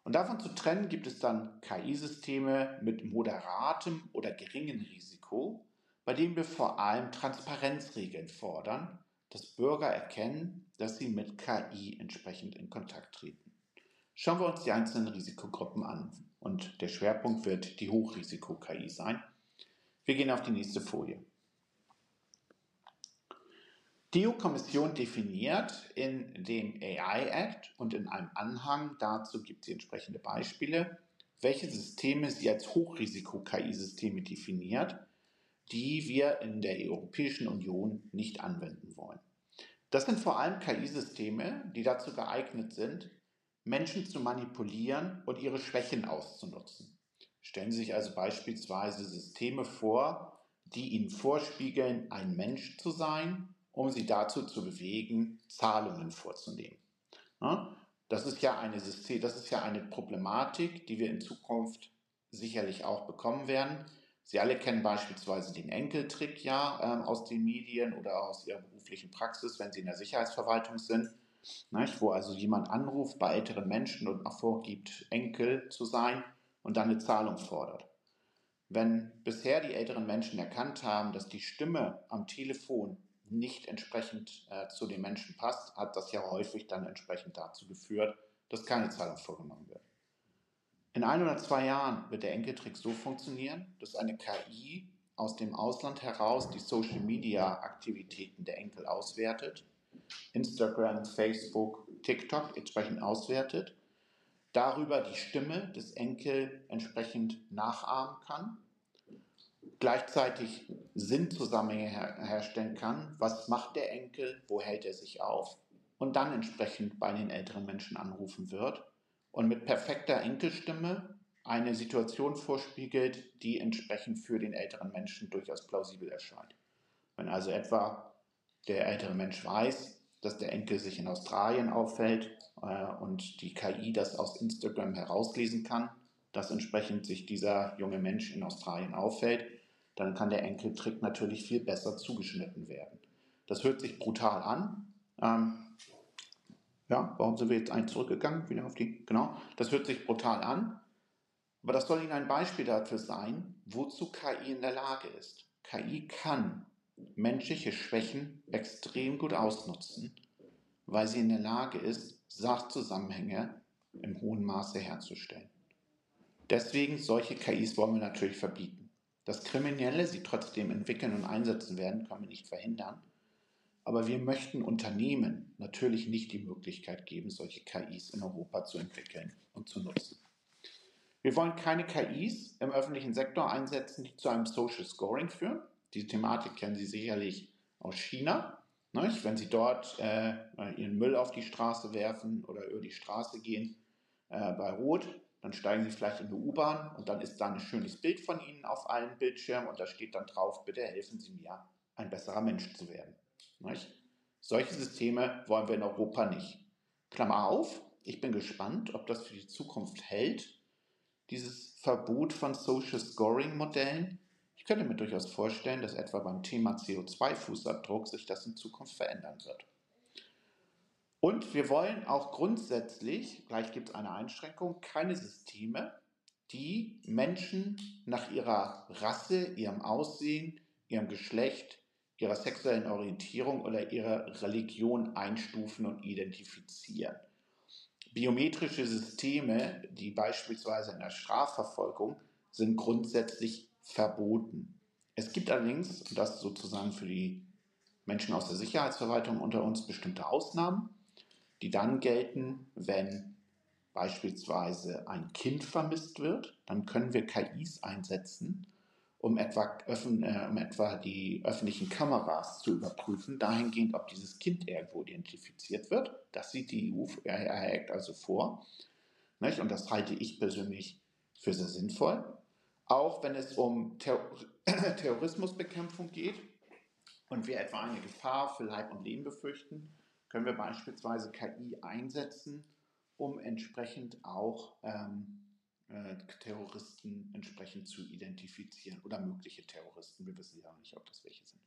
Und davon zu trennen gibt es dann KI-Systeme mit moderatem oder geringem Risiko, bei denen wir vor allem Transparenzregeln fordern, dass Bürger erkennen, dass sie mit KI entsprechend in Kontakt treten. Schauen wir uns die einzelnen Risikogruppen an und der Schwerpunkt wird die Hochrisiko-KI sein. Wir gehen auf die nächste Folie. Die EU-Kommission definiert in dem AI Act und in einem Anhang dazu gibt sie entsprechende Beispiele, welche Systeme sie als Hochrisiko-KI-Systeme definiert, die wir in der Europäischen Union nicht anwenden wollen. Das sind vor allem KI-Systeme, die dazu geeignet sind, Menschen zu manipulieren und ihre Schwächen auszunutzen. Stellen Sie sich also beispielsweise Systeme vor, die Ihnen vorspiegeln, ein Mensch zu sein um sie dazu zu bewegen, Zahlungen vorzunehmen. Das ist ja eine System, das ist ja eine Problematik, die wir in Zukunft sicherlich auch bekommen werden. Sie alle kennen beispielsweise den Enkeltrick ja ähm, aus den Medien oder aus Ihrer beruflichen Praxis, wenn Sie in der Sicherheitsverwaltung sind, wo also jemand anruft bei älteren Menschen und vorgibt, Enkel zu sein und dann eine Zahlung fordert. Wenn bisher die älteren Menschen erkannt haben, dass die Stimme am Telefon nicht entsprechend äh, zu den Menschen passt, hat das ja häufig dann entsprechend dazu geführt, dass keine Zahlung vorgenommen wird. In ein oder zwei Jahren wird der Enkeltrick so funktionieren, dass eine KI aus dem Ausland heraus die Social-Media-Aktivitäten der Enkel auswertet, Instagram, Facebook, TikTok entsprechend auswertet, darüber die Stimme des Enkel entsprechend nachahmen kann, gleichzeitig Sinnzusammenhänge her herstellen kann, was macht der Enkel, wo hält er sich auf? Und dann entsprechend bei den älteren Menschen anrufen wird und mit perfekter Enkelstimme eine Situation vorspiegelt, die entsprechend für den älteren Menschen durchaus plausibel erscheint. Wenn also etwa der ältere Mensch weiß, dass der Enkel sich in Australien auffällt äh, und die KI das aus Instagram herauslesen kann, dass entsprechend sich dieser junge Mensch in Australien auffällt, dann kann der Enkeltrick natürlich viel besser zugeschnitten werden. Das hört sich brutal an. Ähm, ja, warum sind wir jetzt ein zurückgegangen? Wieder auf die, genau. Das hört sich brutal an. Aber das soll Ihnen ein Beispiel dafür sein, wozu KI in der Lage ist. KI kann menschliche Schwächen extrem gut ausnutzen, weil sie in der Lage ist, Sachzusammenhänge im hohen Maße herzustellen. Deswegen solche KIs wollen wir natürlich verbieten. Dass Kriminelle sie trotzdem entwickeln und einsetzen werden, können wir nicht verhindern. Aber wir möchten Unternehmen natürlich nicht die Möglichkeit geben, solche KIs in Europa zu entwickeln und zu nutzen. Wir wollen keine KIs im öffentlichen Sektor einsetzen, die zu einem Social Scoring führen. Diese Thematik kennen Sie sicherlich aus China. Nicht? Wenn Sie dort äh, Ihren Müll auf die Straße werfen oder über die Straße gehen äh, bei Rot, dann steigen Sie vielleicht in eine U-Bahn und dann ist da ein schönes Bild von Ihnen auf allen Bildschirmen und da steht dann drauf, bitte helfen Sie mir, ein besserer Mensch zu werden. Nicht? Solche Systeme wollen wir in Europa nicht. Klammer auf, ich bin gespannt, ob das für die Zukunft hält, dieses Verbot von Social Scoring Modellen. Ich könnte mir durchaus vorstellen, dass etwa beim Thema CO2-Fußabdruck sich das in Zukunft verändern wird. Und wir wollen auch grundsätzlich, gleich gibt es eine Einschränkung, keine Systeme, die Menschen nach ihrer Rasse, ihrem Aussehen, ihrem Geschlecht, ihrer sexuellen Orientierung oder ihrer Religion einstufen und identifizieren. Biometrische Systeme, die beispielsweise in der Strafverfolgung sind grundsätzlich verboten. Es gibt allerdings, und das sozusagen für die Menschen aus der Sicherheitsverwaltung unter uns, bestimmte Ausnahmen, die dann gelten, wenn beispielsweise ein Kind vermisst wird, dann können wir KIs einsetzen, um etwa, äh, um etwa die öffentlichen Kameras zu überprüfen, dahingehend, ob dieses Kind irgendwo identifiziert wird. Das sieht die EU, also vor. Nicht? Und das halte ich persönlich für sehr sinnvoll. Auch wenn es um Ter [coughs] Terrorismusbekämpfung geht und wir etwa eine Gefahr für Leib und Leben befürchten, können wir beispielsweise KI einsetzen, um entsprechend auch ähm, äh, Terroristen entsprechend zu identifizieren oder mögliche Terroristen. Wir wissen ja nicht, ob das welche sind.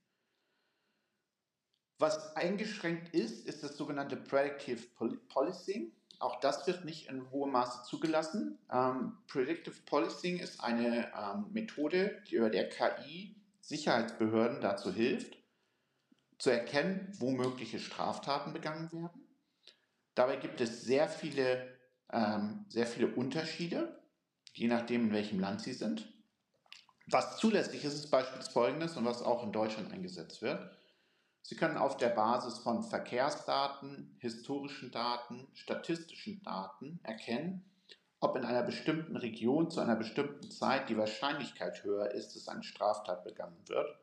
Was eingeschränkt ist, ist das sogenannte Predictive Policing. Auch das wird nicht in hohem Maße zugelassen. Ähm, Predictive Policing ist eine ähm, Methode, die über der KI Sicherheitsbehörden dazu hilft, zu erkennen, wo mögliche Straftaten begangen werden. Dabei gibt es sehr viele, ähm, sehr viele Unterschiede je nachdem, in welchem Land sie sind. Was zulässig ist, ist beispielsweise folgendes und was auch in Deutschland eingesetzt wird. Sie können auf der Basis von Verkehrsdaten, historischen Daten, statistischen Daten erkennen, ob in einer bestimmten Region zu einer bestimmten Zeit die Wahrscheinlichkeit höher ist, dass eine Straftat begangen wird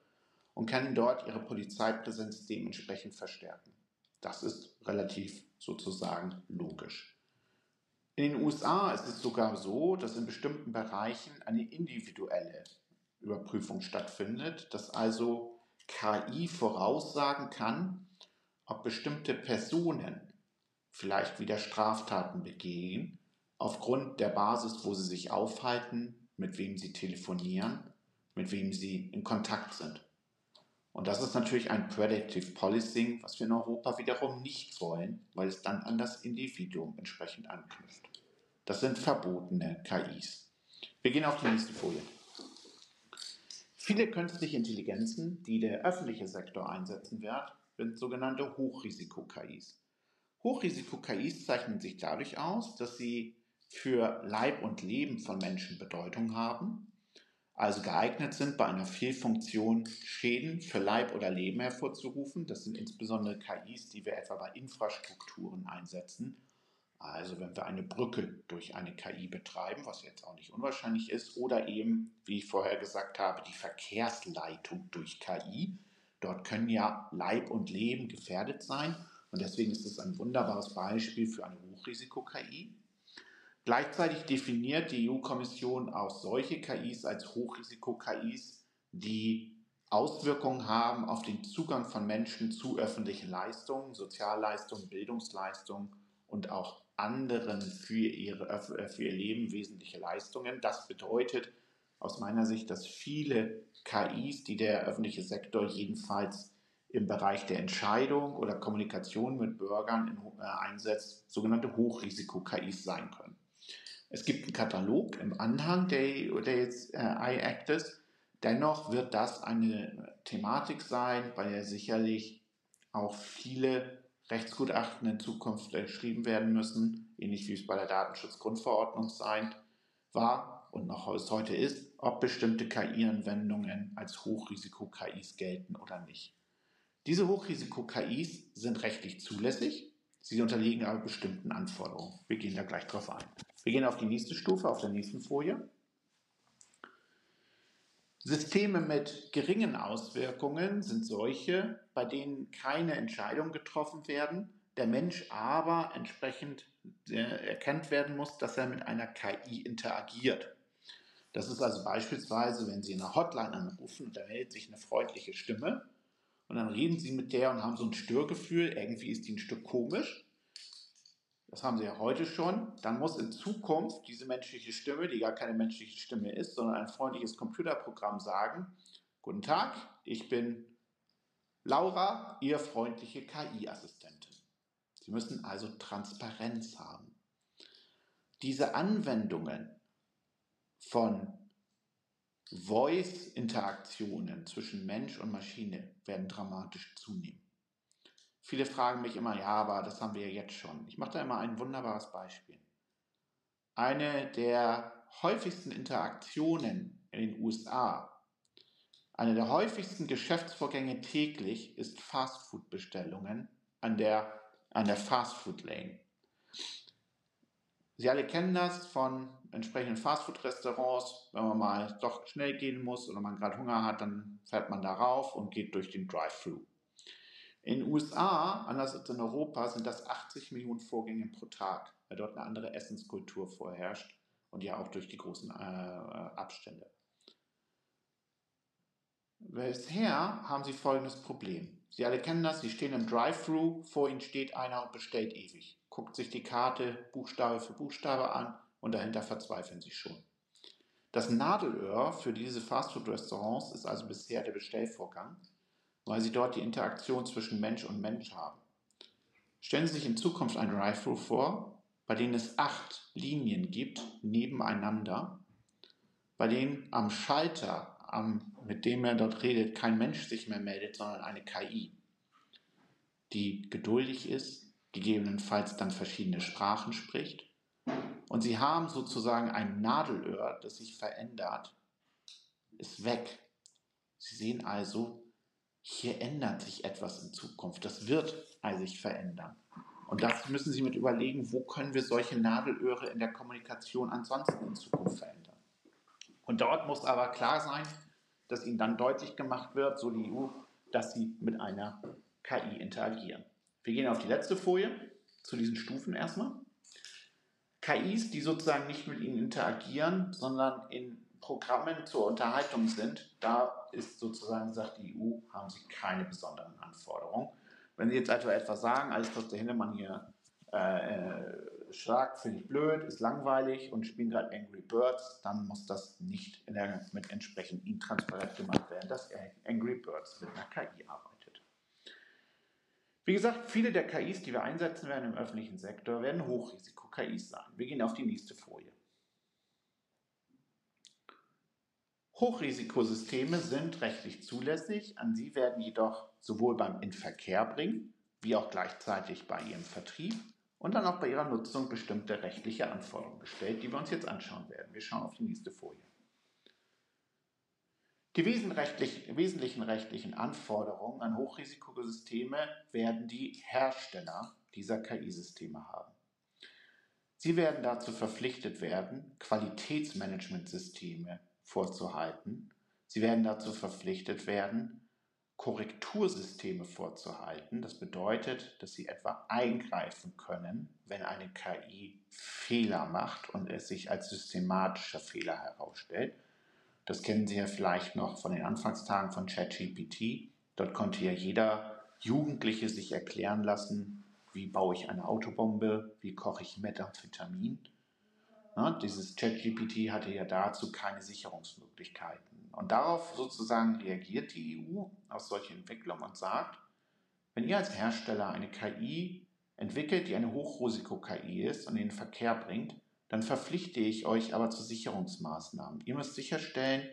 und können dort ihre Polizeipräsenz dementsprechend verstärken. Das ist relativ sozusagen logisch. In den USA ist es sogar so, dass in bestimmten Bereichen eine individuelle Überprüfung stattfindet, dass also KI voraussagen kann, ob bestimmte Personen vielleicht wieder Straftaten begehen, aufgrund der Basis, wo sie sich aufhalten, mit wem sie telefonieren, mit wem sie in Kontakt sind. Und das ist natürlich ein Predictive Policing, was wir in Europa wiederum nicht wollen, weil es dann an das Individuum entsprechend anknüpft. Das sind verbotene KIs. Wir gehen auf die nächste Folie. Viele künstliche Intelligenzen, die der öffentliche Sektor einsetzen wird, sind sogenannte Hochrisiko-KIs. Hochrisiko-KIs zeichnen sich dadurch aus, dass sie für Leib und Leben von Menschen Bedeutung haben, also geeignet sind, bei einer Fehlfunktion Schäden für Leib oder Leben hervorzurufen. Das sind insbesondere KIs, die wir etwa bei Infrastrukturen einsetzen. Also wenn wir eine Brücke durch eine KI betreiben, was jetzt auch nicht unwahrscheinlich ist, oder eben, wie ich vorher gesagt habe, die Verkehrsleitung durch KI. Dort können ja Leib und Leben gefährdet sein. Und deswegen ist es ein wunderbares Beispiel für eine Hochrisiko-KI. Gleichzeitig definiert die EU-Kommission auch solche KIs als Hochrisiko-KIs, die Auswirkungen haben auf den Zugang von Menschen zu öffentlichen Leistungen, Sozialleistungen, Bildungsleistungen und auch anderen für, ihre, äh, für ihr Leben wesentliche Leistungen. Das bedeutet aus meiner Sicht, dass viele KIs, die der öffentliche Sektor jedenfalls im Bereich der Entscheidung oder Kommunikation mit Bürgern in, äh, einsetzt, sogenannte Hochrisiko-KIs sein können. Es gibt einen Katalog im Anhang der, des äh, I-Actes. Dennoch wird das eine Thematik sein, bei der sicherlich auch viele Rechtsgutachten in Zukunft geschrieben werden müssen, ähnlich wie es bei der Datenschutzgrundverordnung sein war und noch heute ist, ob bestimmte KI-Anwendungen als Hochrisiko-KIs gelten oder nicht. Diese Hochrisiko-KIs sind rechtlich zulässig, sie unterliegen aber bestimmten Anforderungen. Wir gehen da gleich drauf ein. Wir gehen auf die nächste Stufe, auf der nächsten Folie. Systeme mit geringen Auswirkungen sind solche, bei denen keine Entscheidungen getroffen werden, der Mensch aber entsprechend äh, erkannt werden muss, dass er mit einer KI interagiert. Das ist also beispielsweise, wenn Sie eine Hotline anrufen und da meldet sich eine freundliche Stimme und dann reden Sie mit der und haben so ein Störgefühl, irgendwie ist die ein Stück komisch das haben sie ja heute schon, dann muss in Zukunft diese menschliche Stimme, die gar keine menschliche Stimme ist, sondern ein freundliches Computerprogramm sagen, guten Tag, ich bin Laura, Ihr freundliche KI-Assistentin. Sie müssen also Transparenz haben. Diese Anwendungen von Voice-Interaktionen zwischen Mensch und Maschine werden dramatisch zunehmen. Viele fragen mich immer, ja, aber das haben wir ja jetzt schon. Ich mache da immer ein wunderbares Beispiel. Eine der häufigsten Interaktionen in den USA, eine der häufigsten Geschäftsvorgänge täglich ist Fastfood-Bestellungen an der, an der Fastfood-Lane. Sie alle kennen das von entsprechenden Fastfood-Restaurants. Wenn man mal doch schnell gehen muss oder man gerade Hunger hat, dann fährt man darauf und geht durch den Drive-Thru. In den USA, anders als in Europa, sind das 80 Millionen Vorgänge pro Tag, weil dort eine andere Essenskultur vorherrscht und ja auch durch die großen äh, Abstände. Bisher haben sie folgendes Problem. Sie alle kennen das, sie stehen im Drive-Thru, vor ihnen steht einer und bestellt ewig, guckt sich die Karte Buchstabe für Buchstabe an und dahinter verzweifeln sie schon. Das Nadelöhr für diese Fastfood-Restaurants ist also bisher der Bestellvorgang weil Sie dort die Interaktion zwischen Mensch und Mensch haben. Stellen Sie sich in Zukunft ein Drive-Thru vor, bei dem es acht Linien gibt, nebeneinander, bei denen am Schalter, am, mit dem er dort redet, kein Mensch sich mehr meldet, sondern eine KI, die geduldig ist, gegebenenfalls dann verschiedene Sprachen spricht. Und Sie haben sozusagen ein Nadelöhr, das sich verändert, ist weg. Sie sehen also, hier ändert sich etwas in Zukunft. Das wird sich verändern. Und das müssen Sie mit überlegen, wo können wir solche Nadelöhre in der Kommunikation ansonsten in Zukunft verändern. Und dort muss aber klar sein, dass Ihnen dann deutlich gemacht wird, so die EU, dass Sie mit einer KI interagieren. Wir gehen auf die letzte Folie, zu diesen Stufen erstmal. KIs, die sozusagen nicht mit Ihnen interagieren, sondern in Programmen zur Unterhaltung sind, da ist sozusagen, sagt die EU, haben sie keine besonderen Anforderungen. Wenn Sie jetzt etwa etwas sagen, alles, was der Hinnemann hier äh, äh, sagt, finde ich blöd, ist langweilig und spielen gerade Angry Birds, dann muss das nicht der, mit entsprechend intransparent gemacht werden, dass Angry Birds mit einer KI arbeitet. Wie gesagt, viele der KIs, die wir einsetzen werden im öffentlichen Sektor, werden Hochrisiko-KIs sein. Wir gehen auf die nächste Folie. Hochrisikosysteme sind rechtlich zulässig, an sie werden jedoch sowohl beim Inverkehr bringen, wie auch gleichzeitig bei ihrem Vertrieb und dann auch bei ihrer Nutzung bestimmte rechtliche Anforderungen gestellt, die wir uns jetzt anschauen werden. Wir schauen auf die nächste Folie. Die wesentlichen rechtlichen Anforderungen an Hochrisikosysteme werden die Hersteller dieser KI-Systeme haben. Sie werden dazu verpflichtet werden, Qualitätsmanagementsysteme vorzuhalten. Sie werden dazu verpflichtet werden, Korrektursysteme vorzuhalten. Das bedeutet, dass sie etwa eingreifen können, wenn eine KI Fehler macht und es sich als systematischer Fehler herausstellt. Das kennen Sie ja vielleicht noch von den Anfangstagen von ChatGPT. Dort konnte ja jeder Jugendliche sich erklären lassen, wie baue ich eine Autobombe, wie koche ich Methamphetamin. Ja, dieses ChatGPT hatte ja dazu keine Sicherungsmöglichkeiten. Und darauf sozusagen reagiert die EU auf solche Entwicklungen und sagt, wenn ihr als Hersteller eine KI entwickelt, die eine Hochrisiko-KI ist und in den Verkehr bringt, dann verpflichte ich euch aber zu Sicherungsmaßnahmen. Ihr müsst sicherstellen,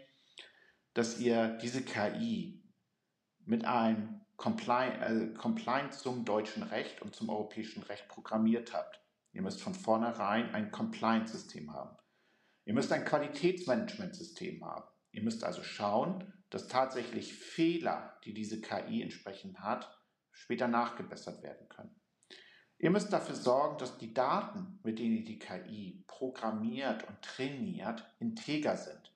dass ihr diese KI mit einem äh, Compliance zum deutschen Recht und zum europäischen Recht programmiert habt. Ihr müsst von vornherein ein Compliance-System haben. Ihr müsst ein Qualitätsmanagementsystem haben. Ihr müsst also schauen, dass tatsächlich Fehler, die diese KI entsprechend hat, später nachgebessert werden können. Ihr müsst dafür sorgen, dass die Daten, mit denen ihr die KI programmiert und trainiert, integer sind,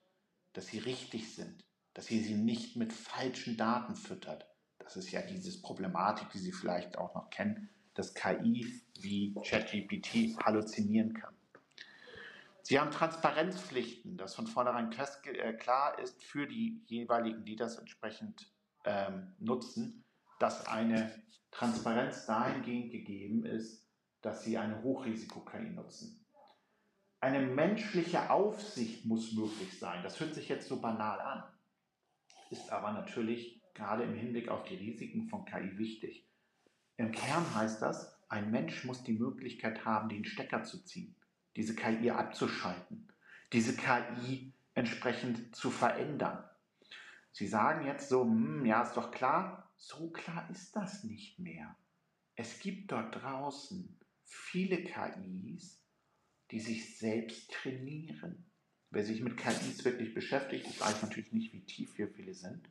dass sie richtig sind, dass ihr sie nicht mit falschen Daten füttert. Das ist ja diese Problematik, die Sie vielleicht auch noch kennen, dass KI wie ChatGPT halluzinieren kann. Sie haben Transparenzpflichten, dass von vornherein äh, klar ist für die jeweiligen, die das entsprechend ähm, nutzen, dass eine Transparenz dahingehend gegeben ist, dass sie eine Hochrisiko-KI nutzen. Eine menschliche Aufsicht muss möglich sein. Das hört sich jetzt so banal an, ist aber natürlich gerade im Hinblick auf die Risiken von KI wichtig. Im Kern heißt das, ein Mensch muss die Möglichkeit haben, den Stecker zu ziehen, diese KI abzuschalten, diese KI entsprechend zu verändern. Sie sagen jetzt so, hm, ja, ist doch klar, so klar ist das nicht mehr. Es gibt dort draußen viele KIs, die sich selbst trainieren. Wer sich mit KIs wirklich beschäftigt, ich weiß natürlich nicht, wie tief wir viele sind.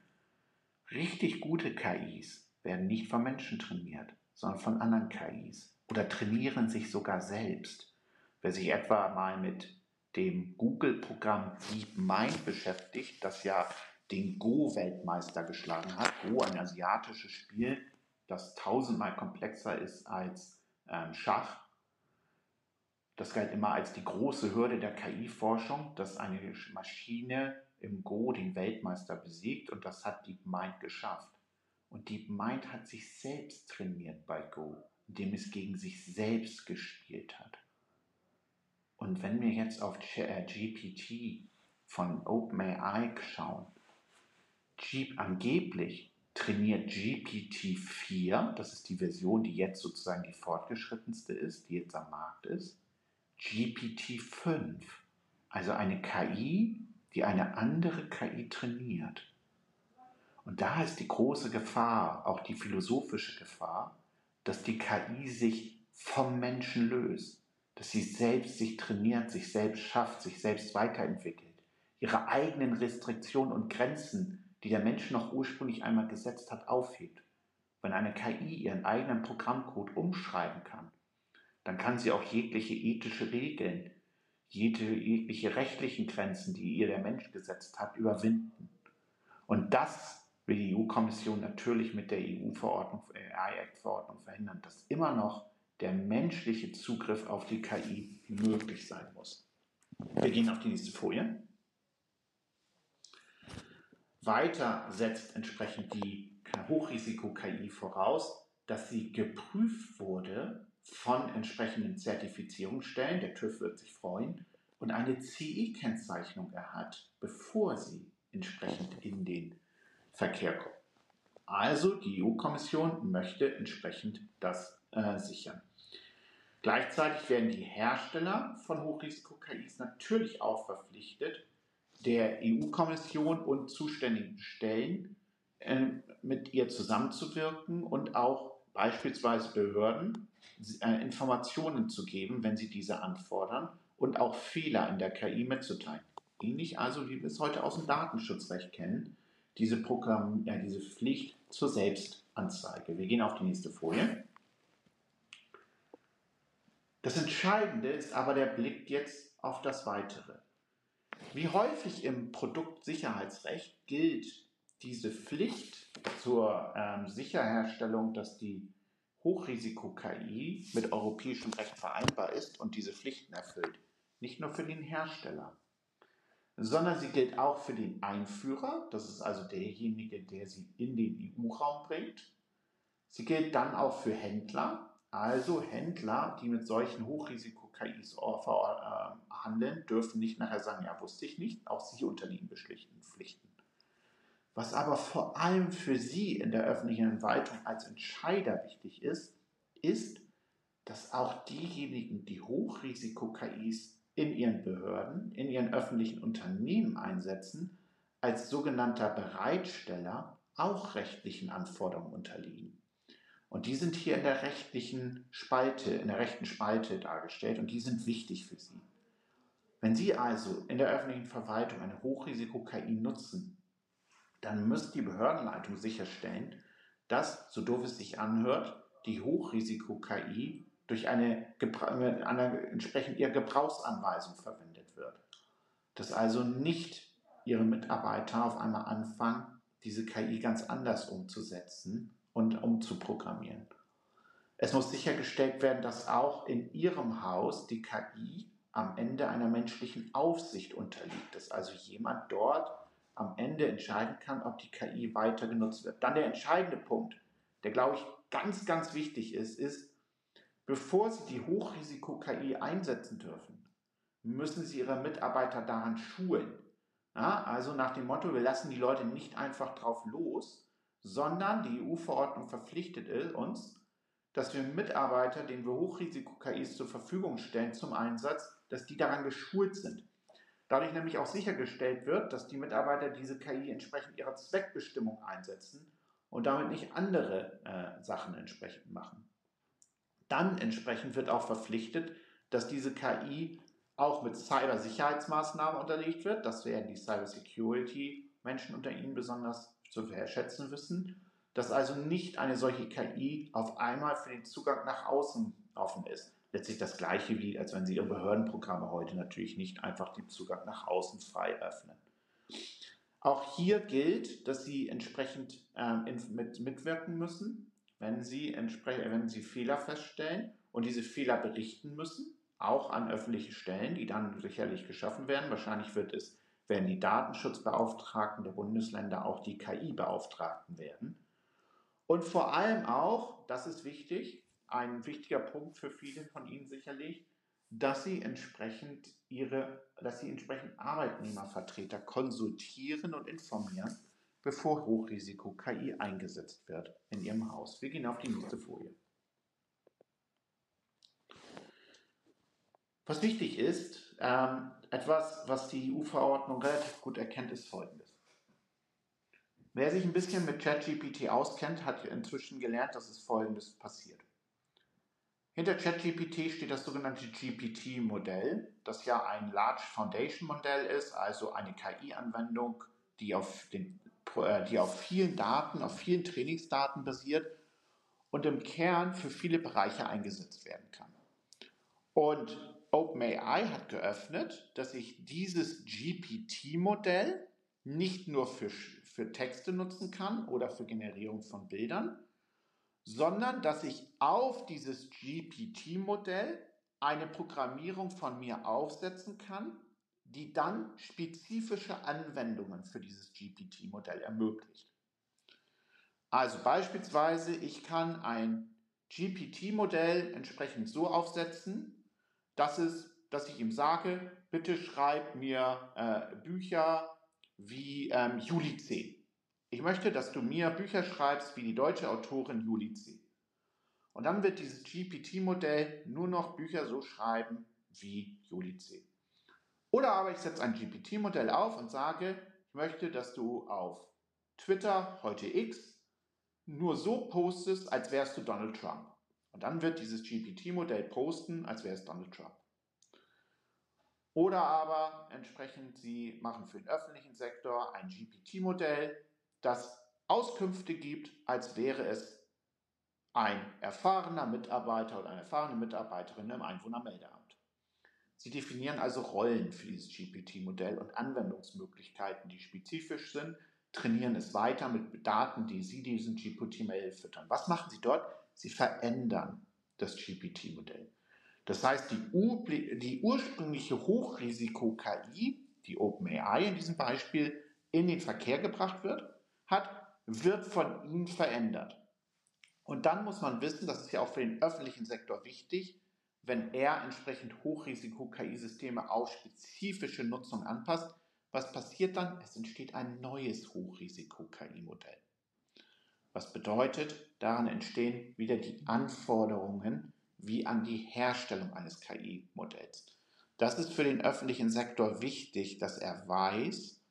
Richtig gute KIs werden nicht von Menschen trainiert, sondern von anderen KIs oder trainieren sich sogar selbst. Wer sich etwa mal mit dem Google-Programm DeepMind beschäftigt, das ja den Go-Weltmeister geschlagen hat. Go, ein asiatisches Spiel, das tausendmal komplexer ist als ähm, Schach. Das galt immer als die große Hürde der KI-Forschung, dass eine Maschine im Go den Weltmeister besiegt und das hat DeepMind geschafft. Und DeepMind hat sich selbst trainiert bei Go, indem es gegen sich selbst gespielt hat. Und wenn wir jetzt auf GPT von OpenAI schauen, angeblich trainiert GPT-4, das ist die Version, die jetzt sozusagen die fortgeschrittenste ist, die jetzt am Markt ist, GPT-5, also eine KI, die eine andere KI trainiert. Und da ist die große Gefahr, auch die philosophische Gefahr, dass die KI sich vom Menschen löst, dass sie selbst sich trainiert, sich selbst schafft, sich selbst weiterentwickelt, ihre eigenen Restriktionen und Grenzen die der Mensch noch ursprünglich einmal gesetzt hat, aufhebt. Wenn eine KI ihren eigenen Programmcode umschreiben kann, dann kann sie auch jegliche ethische Regeln, jegliche rechtlichen Grenzen, die ihr der Mensch gesetzt hat, überwinden. Und das will die EU-Kommission natürlich mit der EU-Verordnung, AI-Act-Verordnung verhindern, dass immer noch der menschliche Zugriff auf die KI möglich sein muss. Wir gehen auf die nächste Folie. Weiter setzt entsprechend die Hochrisiko-KI voraus, dass sie geprüft wurde von entsprechenden Zertifizierungsstellen, der TÜV wird sich freuen, und eine CE-Kennzeichnung er hat, bevor sie entsprechend in den Verkehr kommt. Also die EU-Kommission möchte entsprechend das äh, sichern. Gleichzeitig werden die Hersteller von Hochrisiko-KIs natürlich auch verpflichtet, der EU-Kommission und zuständigen Stellen äh, mit ihr zusammenzuwirken und auch beispielsweise Behörden äh, Informationen zu geben, wenn sie diese anfordern und auch Fehler in der KI mitzuteilen. Ähnlich also, wie wir es heute aus dem Datenschutzrecht kennen, diese, Programm, ja, diese Pflicht zur Selbstanzeige. Wir gehen auf die nächste Folie. Das Entscheidende ist aber der Blick jetzt auf das Weitere. Wie häufig im Produktsicherheitsrecht gilt diese Pflicht zur ähm, Sicherherstellung, dass die Hochrisiko-KI mit europäischem Recht vereinbar ist und diese Pflichten erfüllt. Nicht nur für den Hersteller, sondern sie gilt auch für den Einführer, das ist also derjenige, der sie in den EU-Raum bringt. Sie gilt dann auch für Händler, also Händler, die mit solchen Hochrisiko-KIs äh, handeln, dürfen nicht nachher sagen, ja, wusste ich nicht, auch sie unterliegen bestimmten Pflichten. Was aber vor allem für Sie in der öffentlichen Entwaltung als Entscheider wichtig ist, ist, dass auch diejenigen, die Hochrisiko-KIs in ihren Behörden, in ihren öffentlichen Unternehmen einsetzen, als sogenannter Bereitsteller auch rechtlichen Anforderungen unterliegen. Und die sind hier in der rechtlichen Spalte, in der rechten Spalte dargestellt und die sind wichtig für Sie. Wenn Sie also in der öffentlichen Verwaltung eine Hochrisiko-KI nutzen, dann muss die Behördenleitung sicherstellen, dass, so doof es sich anhört, die Hochrisiko-KI durch eine, eine entsprechend ihrer Gebrauchsanweisung verwendet wird. Dass also nicht ihre Mitarbeiter auf einmal anfangen, diese KI ganz anders umzusetzen und umzuprogrammieren. Es muss sichergestellt werden, dass auch in Ihrem Haus die KI am Ende einer menschlichen Aufsicht unterliegt, dass also jemand dort am Ende entscheiden kann, ob die KI weiter genutzt wird. Dann der entscheidende Punkt, der glaube ich ganz, ganz wichtig ist, ist, bevor Sie die Hochrisiko-KI einsetzen dürfen, müssen Sie Ihre Mitarbeiter daran schulen. Ja, also nach dem Motto, wir lassen die Leute nicht einfach drauf los, sondern die EU-Verordnung verpflichtet uns, dass wir Mitarbeiter, denen wir Hochrisiko-KIs zur Verfügung stellen zum Einsatz, dass die daran geschult sind. Dadurch nämlich auch sichergestellt wird, dass die Mitarbeiter diese KI entsprechend ihrer Zweckbestimmung einsetzen und damit nicht andere äh, Sachen entsprechend machen. Dann entsprechend wird auch verpflichtet, dass diese KI auch mit Cybersicherheitsmaßnahmen unterlegt wird. Das werden die Cybersecurity Menschen unter Ihnen besonders zu schätzen wissen, dass also nicht eine solche KI auf einmal für den Zugang nach außen offen ist letztlich das Gleiche wie, als wenn Sie Ihre Behördenprogramme heute natürlich nicht einfach den Zugang nach außen frei öffnen. Auch hier gilt, dass Sie entsprechend ähm, mit, mitwirken müssen, wenn Sie, wenn Sie Fehler feststellen und diese Fehler berichten müssen, auch an öffentliche Stellen, die dann sicherlich geschaffen werden. Wahrscheinlich wird es, werden die Datenschutzbeauftragten der Bundesländer auch die KI-Beauftragten werden. Und vor allem auch, das ist wichtig, ein wichtiger Punkt für viele von Ihnen sicherlich, dass Sie entsprechend ihre, dass Sie entsprechend Arbeitnehmervertreter konsultieren und informieren, bevor Hochrisiko-KI eingesetzt wird in Ihrem Haus. Wir gehen auf die nächste Folie. Was wichtig ist, ähm, etwas, was die EU-Verordnung relativ gut erkennt, ist folgendes. Wer sich ein bisschen mit ChatGPT auskennt, hat inzwischen gelernt, dass es folgendes passiert. Hinter ChatGPT steht das sogenannte GPT-Modell, das ja ein Large Foundation Modell ist, also eine KI-Anwendung, die äh, die auf vielen Daten, auf vielen Trainingsdaten basiert und im Kern für viele Bereiche eingesetzt werden kann. Und OpenAI hat geöffnet, dass ich dieses GPT-Modell nicht nur für, für Texte nutzen kann oder für Generierung von Bildern, sondern dass ich auf dieses GPT-Modell eine Programmierung von mir aufsetzen kann, die dann spezifische Anwendungen für dieses GPT-Modell ermöglicht. Also beispielsweise, ich kann ein GPT-Modell entsprechend so aufsetzen, dass, es, dass ich ihm sage, bitte schreib mir äh, Bücher wie ähm, Juli C. Ich möchte, dass du mir Bücher schreibst wie die deutsche Autorin Juli C. Und dann wird dieses GPT-Modell nur noch Bücher so schreiben wie Juli C. Oder aber ich setze ein GPT-Modell auf und sage, ich möchte, dass du auf Twitter, heute X, nur so postest, als wärst du Donald Trump. Und dann wird dieses GPT-Modell posten, als wäre es Donald Trump. Oder aber entsprechend, Sie machen für den öffentlichen Sektor ein GPT-Modell, das Auskünfte gibt, als wäre es ein erfahrener Mitarbeiter oder eine erfahrene Mitarbeiterin im Einwohnermeldeamt. Sie definieren also Rollen für dieses GPT-Modell und Anwendungsmöglichkeiten, die spezifisch sind, trainieren es weiter mit Daten, die Sie diesen GPT-Modell füttern. Was machen Sie dort? Sie verändern das GPT-Modell. Das heißt, die, die ursprüngliche Hochrisiko-KI, die OpenAI in diesem Beispiel, in den Verkehr gebracht wird, hat, wird von Ihnen verändert. Und dann muss man wissen, das ist ja auch für den öffentlichen Sektor wichtig, wenn er entsprechend Hochrisiko-KI-Systeme auf spezifische Nutzung anpasst, was passiert dann? Es entsteht ein neues Hochrisiko-KI-Modell. Was bedeutet, daran entstehen wieder die Anforderungen wie an die Herstellung eines KI-Modells. Das ist für den öffentlichen Sektor wichtig, dass er weiß,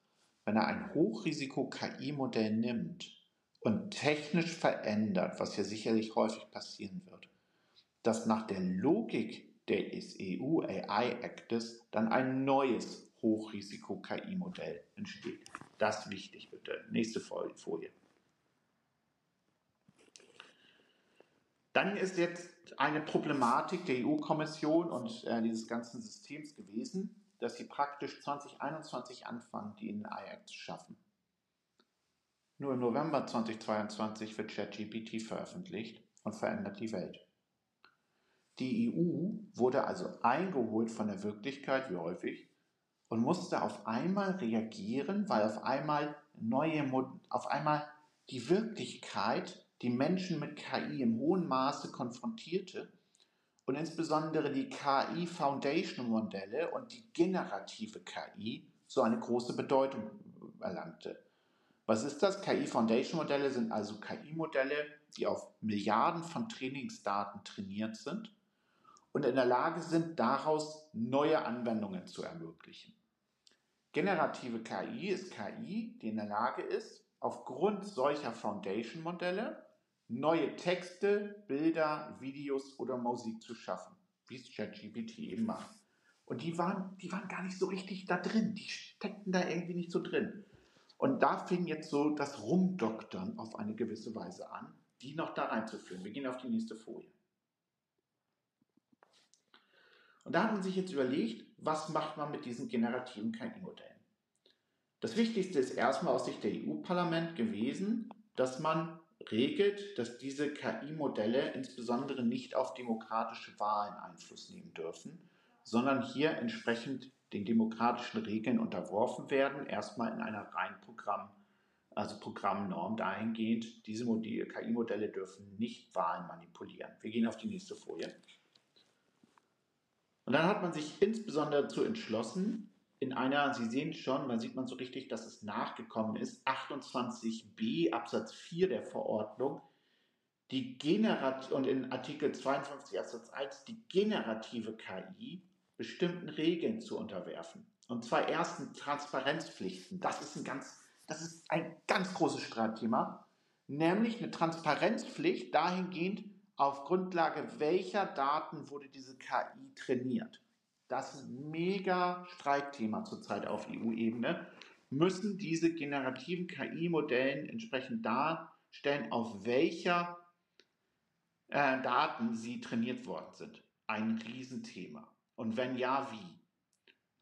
wenn er ein Hochrisiko-KI-Modell nimmt und technisch verändert, was ja sicherlich häufig passieren wird, dass nach der Logik des EU AI Actes dann ein neues Hochrisiko-KI-Modell entsteht. Das ist wichtig, bitte. Nächste Folie. Dann ist jetzt eine Problematik der EU-Kommission und äh, dieses ganzen Systems gewesen, dass sie praktisch 2021 anfangen, die AI Act zu schaffen. Nur im November 2022 wird ChatGPT veröffentlicht und verändert die Welt. Die EU wurde also eingeholt von der Wirklichkeit, wie häufig, und musste auf einmal reagieren, weil auf einmal neue, auf einmal die Wirklichkeit die Menschen mit KI im hohen Maße konfrontierte und insbesondere die KI Foundation Modelle und die generative KI so eine große Bedeutung erlangte. Was ist das? KI Foundation Modelle sind also KI-Modelle, die auf Milliarden von Trainingsdaten trainiert sind und in der Lage sind, daraus neue Anwendungen zu ermöglichen. Generative KI ist KI, die in der Lage ist, aufgrund solcher Foundation-Modelle neue Texte, Bilder, Videos oder Musik zu schaffen, wie es ChatGPT eben macht. Und die waren, die waren gar nicht so richtig da drin, die steckten da irgendwie nicht so drin. Und da fing jetzt so das Rumdoktern auf eine gewisse Weise an, die noch da reinzuführen. Wir gehen auf die nächste Folie. Und da hat man sich jetzt überlegt, was macht man mit diesen generativen KI-Modellen? Das Wichtigste ist erstmal aus Sicht der EU-Parlament gewesen, dass man regelt, dass diese KI-Modelle insbesondere nicht auf demokratische Wahlen Einfluss nehmen dürfen, sondern hier entsprechend den demokratischen Regeln unterworfen werden, erstmal in einer rein Programm, also Programmnorm dahingehend, diese KI-Modelle dürfen nicht Wahlen manipulieren. Wir gehen auf die nächste Folie. Und dann hat man sich insbesondere dazu entschlossen, in einer, Sie sehen schon, man sieht man so richtig, dass es nachgekommen ist, 28b Absatz 4 der Verordnung, die Generat und in Artikel 52 Absatz 1 die generative KI bestimmten Regeln zu unterwerfen. Und zwar erstens Transparenzpflichten. Das ist ein ganz, das ist ein ganz großes Streitthema, nämlich eine Transparenzpflicht dahingehend, auf Grundlage welcher Daten wurde diese KI trainiert das mega Streitthema zurzeit auf EU-Ebene, müssen diese generativen KI-Modellen entsprechend darstellen, auf welcher äh, Daten sie trainiert worden sind. Ein Riesenthema. Und wenn ja, wie?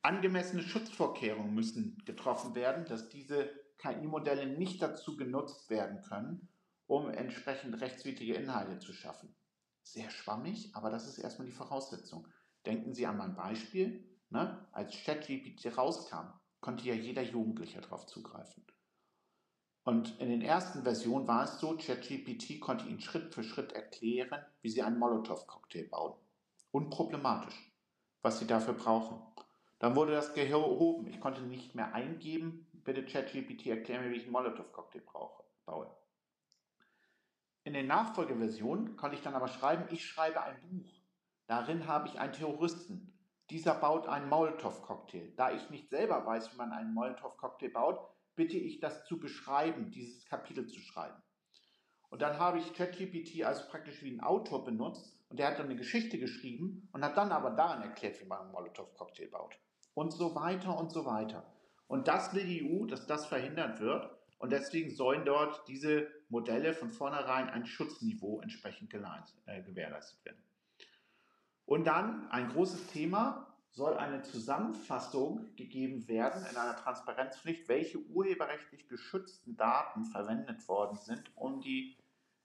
Angemessene Schutzvorkehrungen müssen getroffen werden, dass diese KI-Modelle nicht dazu genutzt werden können, um entsprechend rechtswidrige Inhalte zu schaffen. Sehr schwammig, aber das ist erstmal die Voraussetzung. Denken Sie an mein Beispiel. Ne? Als ChatGPT rauskam, konnte ja jeder Jugendliche darauf zugreifen. Und in den ersten Versionen war es so, ChatGPT konnte Ihnen Schritt für Schritt erklären, wie Sie einen Molotow-Cocktail bauen. Unproblematisch, was Sie dafür brauchen. Dann wurde das gehoben. Ich konnte nicht mehr eingeben, bitte ChatGPT erklären mir, wie ich einen Molotow-Cocktail baue. In den Nachfolgeversionen konnte ich dann aber schreiben, ich schreibe ein Buch. Darin habe ich einen Terroristen. Dieser baut einen Molotow-Cocktail. Da ich nicht selber weiß, wie man einen Molotow-Cocktail baut, bitte ich das zu beschreiben, dieses Kapitel zu schreiben. Und dann habe ich ChatGPT also praktisch wie ein Autor benutzt und der hat dann eine Geschichte geschrieben und hat dann aber daran erklärt, wie man einen Molotow-Cocktail baut. Und so weiter und so weiter. Und das will die EU, dass das verhindert wird. Und deswegen sollen dort diese Modelle von vornherein ein Schutzniveau entsprechend äh, gewährleistet werden. Und dann ein großes Thema, soll eine Zusammenfassung gegeben werden in einer Transparenzpflicht, welche urheberrechtlich geschützten Daten verwendet worden sind, um die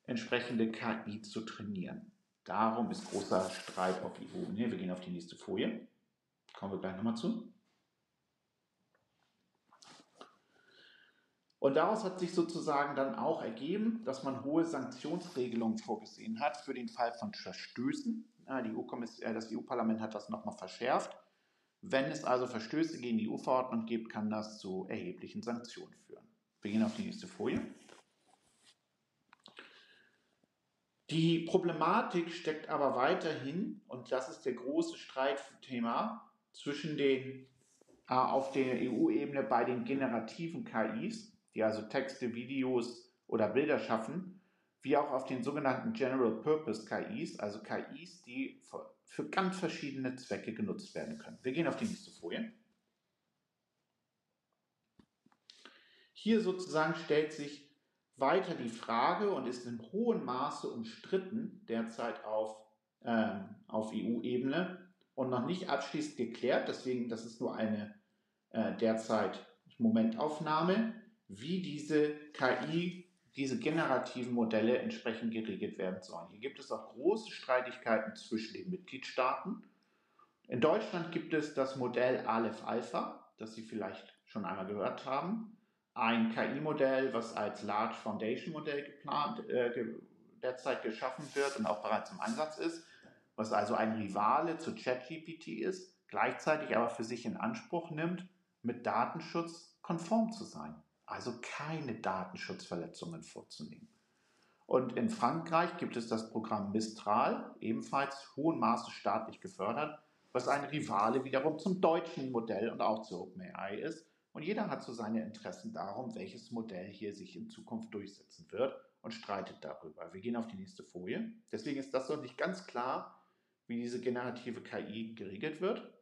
entsprechende KI zu trainieren. Darum ist großer Streit auf EU-Ebene. Wir gehen auf die nächste Folie. Kommen wir gleich nochmal zu. Und daraus hat sich sozusagen dann auch ergeben, dass man hohe Sanktionsregelungen vorgesehen hat für den Fall von Verstößen. Die äh, das EU-Parlament hat das nochmal verschärft. Wenn es also Verstöße gegen die EU-Verordnung gibt, kann das zu erheblichen Sanktionen führen. Wir gehen auf die nächste Folie. Die Problematik steckt aber weiterhin, und das ist der große Streitthema zwischen den äh, auf der EU-Ebene bei den generativen KIs, die also Texte, Videos oder Bilder schaffen, wie auch auf den sogenannten General Purpose KIs, also KIs, die für ganz verschiedene Zwecke genutzt werden können. Wir gehen auf die nächste Folie. Hier sozusagen stellt sich weiter die Frage und ist in hohem Maße umstritten derzeit auf, äh, auf EU-Ebene und noch nicht abschließend geklärt. Deswegen, das ist nur eine äh, derzeit Momentaufnahme wie diese KI, diese generativen Modelle entsprechend geregelt werden sollen. Hier gibt es auch große Streitigkeiten zwischen den Mitgliedstaaten. In Deutschland gibt es das Modell Aleph Alpha, das Sie vielleicht schon einmal gehört haben. Ein KI-Modell, was als Large Foundation Modell geplant, äh, derzeit geschaffen wird und auch bereits im Einsatz ist, was also ein Rivale zu ChatGPT ist, gleichzeitig aber für sich in Anspruch nimmt, mit Datenschutz konform zu sein also keine Datenschutzverletzungen vorzunehmen. Und in Frankreich gibt es das Programm Mistral, ebenfalls hohen Maße staatlich gefördert, was ein Rivale wiederum zum deutschen Modell und auch zu OpenAI ist. Und jeder hat so seine Interessen darum, welches Modell hier sich in Zukunft durchsetzen wird und streitet darüber. Wir gehen auf die nächste Folie. Deswegen ist das noch nicht ganz klar, wie diese generative KI geregelt wird.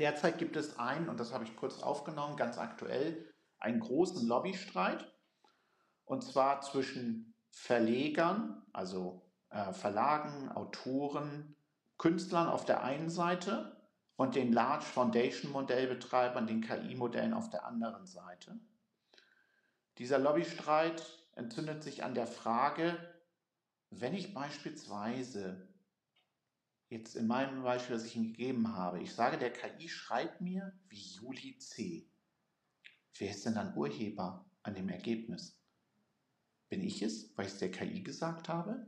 Derzeit gibt es einen, und das habe ich kurz aufgenommen, ganz aktuell, einen großen Lobbystreit, und zwar zwischen Verlegern, also äh, Verlagen, Autoren, Künstlern auf der einen Seite und den Large Foundation Modellbetreibern, den KI-Modellen auf der anderen Seite. Dieser Lobbystreit entzündet sich an der Frage, wenn ich beispielsweise jetzt in meinem Beispiel, das ich Ihnen gegeben habe, ich sage, der KI schreibt mir wie Juli C. Wer ist denn dann Urheber an dem Ergebnis? Bin ich es, weil ich es der KI gesagt habe?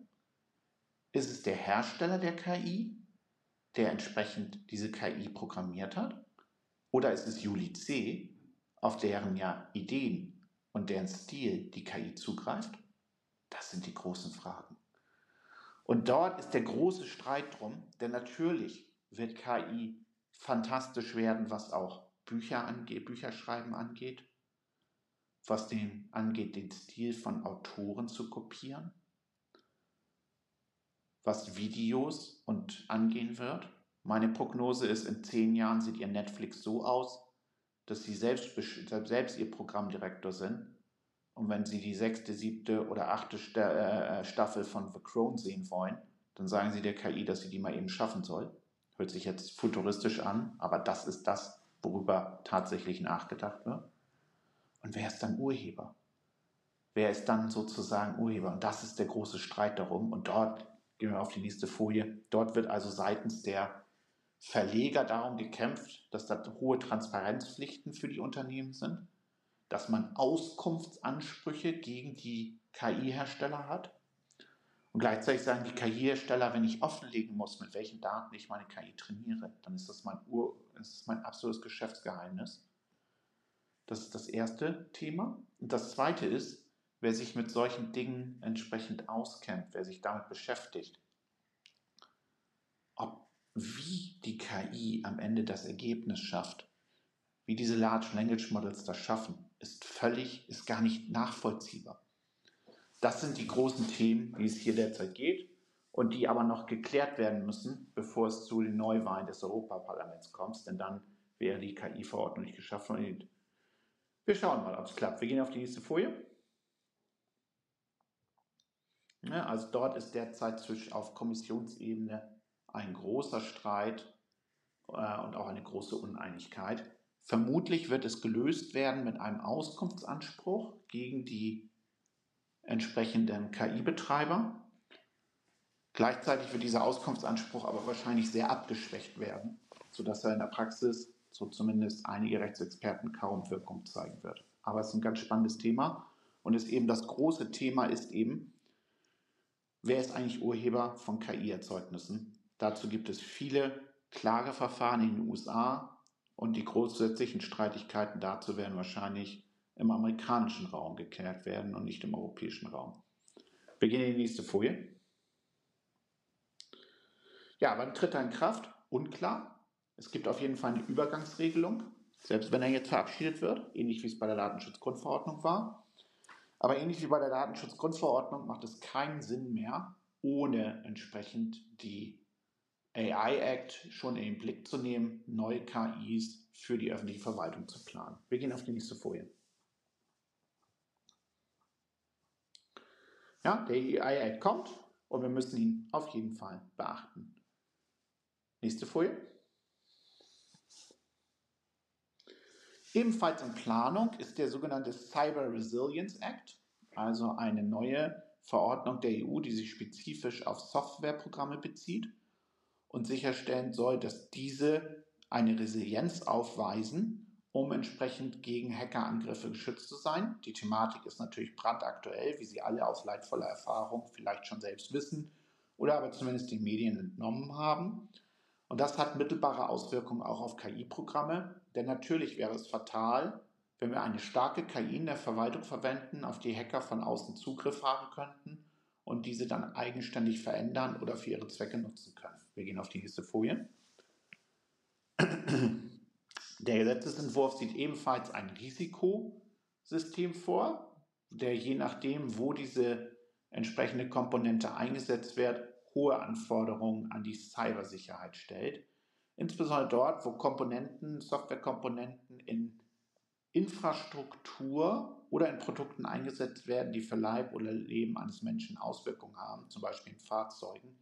Ist es der Hersteller der KI, der entsprechend diese KI programmiert hat? Oder ist es Juli C., auf deren ja Ideen und deren Stil die KI zugreift? Das sind die großen Fragen. Und dort ist der große Streit drum, denn natürlich wird KI fantastisch werden, was auch Bücher angeht, Bücherschreiben angeht, was den angeht, den Stil von Autoren zu kopieren, was Videos und angehen wird. Meine Prognose ist, in zehn Jahren sieht ihr Netflix so aus, dass sie selbst, selbst ihr Programmdirektor sind. Und wenn sie die sechste, siebte oder achte äh, Staffel von The Crown sehen wollen, dann sagen sie der KI, dass sie die mal eben schaffen soll. Hört sich jetzt futuristisch an, aber das ist das, worüber tatsächlich nachgedacht wird. Und wer ist dann Urheber? Wer ist dann sozusagen Urheber? Und das ist der große Streit darum. Und dort, gehen wir auf die nächste Folie, dort wird also seitens der Verleger darum gekämpft, dass da hohe Transparenzpflichten für die Unternehmen sind, dass man Auskunftsansprüche gegen die KI-Hersteller hat. Und gleichzeitig sagen die KI-Hersteller, wenn ich offenlegen muss, mit welchen Daten ich meine KI trainiere, dann ist das mein, Ur, das mein absolutes Geschäftsgeheimnis. Das ist das erste Thema. Und das zweite ist, wer sich mit solchen Dingen entsprechend auskennt, wer sich damit beschäftigt, ob wie die KI am Ende das Ergebnis schafft, wie diese Large Language Models das schaffen, ist völlig, ist gar nicht nachvollziehbar. Das sind die großen Themen, wie es hier derzeit geht und die aber noch geklärt werden müssen, bevor es zu den Neuwahlen des Europaparlaments kommt, denn dann wäre die KI-Verordnung nicht geschafft. Wir schauen mal, ob es klappt. Wir gehen auf die nächste Folie. Ja, also dort ist derzeit auf Kommissionsebene ein großer Streit äh, und auch eine große Uneinigkeit. Vermutlich wird es gelöst werden mit einem Auskunftsanspruch gegen die entsprechenden KI-Betreiber. Gleichzeitig wird dieser Auskunftsanspruch aber wahrscheinlich sehr abgeschwächt werden, sodass er in der Praxis, so zumindest einige Rechtsexperten, kaum Wirkung zeigen wird. Aber es ist ein ganz spannendes Thema und ist eben das große Thema ist eben, wer ist eigentlich Urheber von KI-Erzeugnissen? Dazu gibt es viele Klageverfahren in den USA und die grundsätzlichen Streitigkeiten dazu werden wahrscheinlich im amerikanischen Raum geklärt werden und nicht im europäischen Raum. Wir gehen in die nächste Folie. Ja, wann tritt er in Kraft? Unklar. Es gibt auf jeden Fall eine Übergangsregelung, selbst wenn er jetzt verabschiedet wird, ähnlich wie es bei der Datenschutzgrundverordnung war. Aber ähnlich wie bei der Datenschutzgrundverordnung macht es keinen Sinn mehr, ohne entsprechend die AI Act schon in den Blick zu nehmen, neue KIs für die öffentliche Verwaltung zu planen. Wir gehen auf die nächste Folie. Ja, der AI Act kommt und wir müssen ihn auf jeden Fall beachten. Nächste Folie. Ebenfalls in Planung ist der sogenannte Cyber Resilience Act, also eine neue Verordnung der EU, die sich spezifisch auf Softwareprogramme bezieht und sicherstellen soll, dass diese eine Resilienz aufweisen, um entsprechend gegen Hackerangriffe geschützt zu sein. Die Thematik ist natürlich brandaktuell, wie Sie alle aus leidvoller Erfahrung vielleicht schon selbst wissen oder aber zumindest den Medien entnommen haben. Und das hat mittelbare Auswirkungen auch auf KI-Programme, denn natürlich wäre es fatal, wenn wir eine starke KI in der Verwaltung verwenden, auf die Hacker von außen Zugriff haben könnten und diese dann eigenständig verändern oder für ihre Zwecke nutzen können. Wir gehen auf die nächste Folie. Der Gesetzesentwurf sieht ebenfalls ein Risikosystem vor, der je nachdem, wo diese entsprechende Komponente eingesetzt wird, hohe Anforderungen an die Cybersicherheit stellt. Insbesondere dort, wo Komponenten, Softwarekomponenten in Infrastruktur oder in Produkten eingesetzt werden, die für Leib oder Leben eines Menschen Auswirkungen haben, zum Beispiel in Fahrzeugen,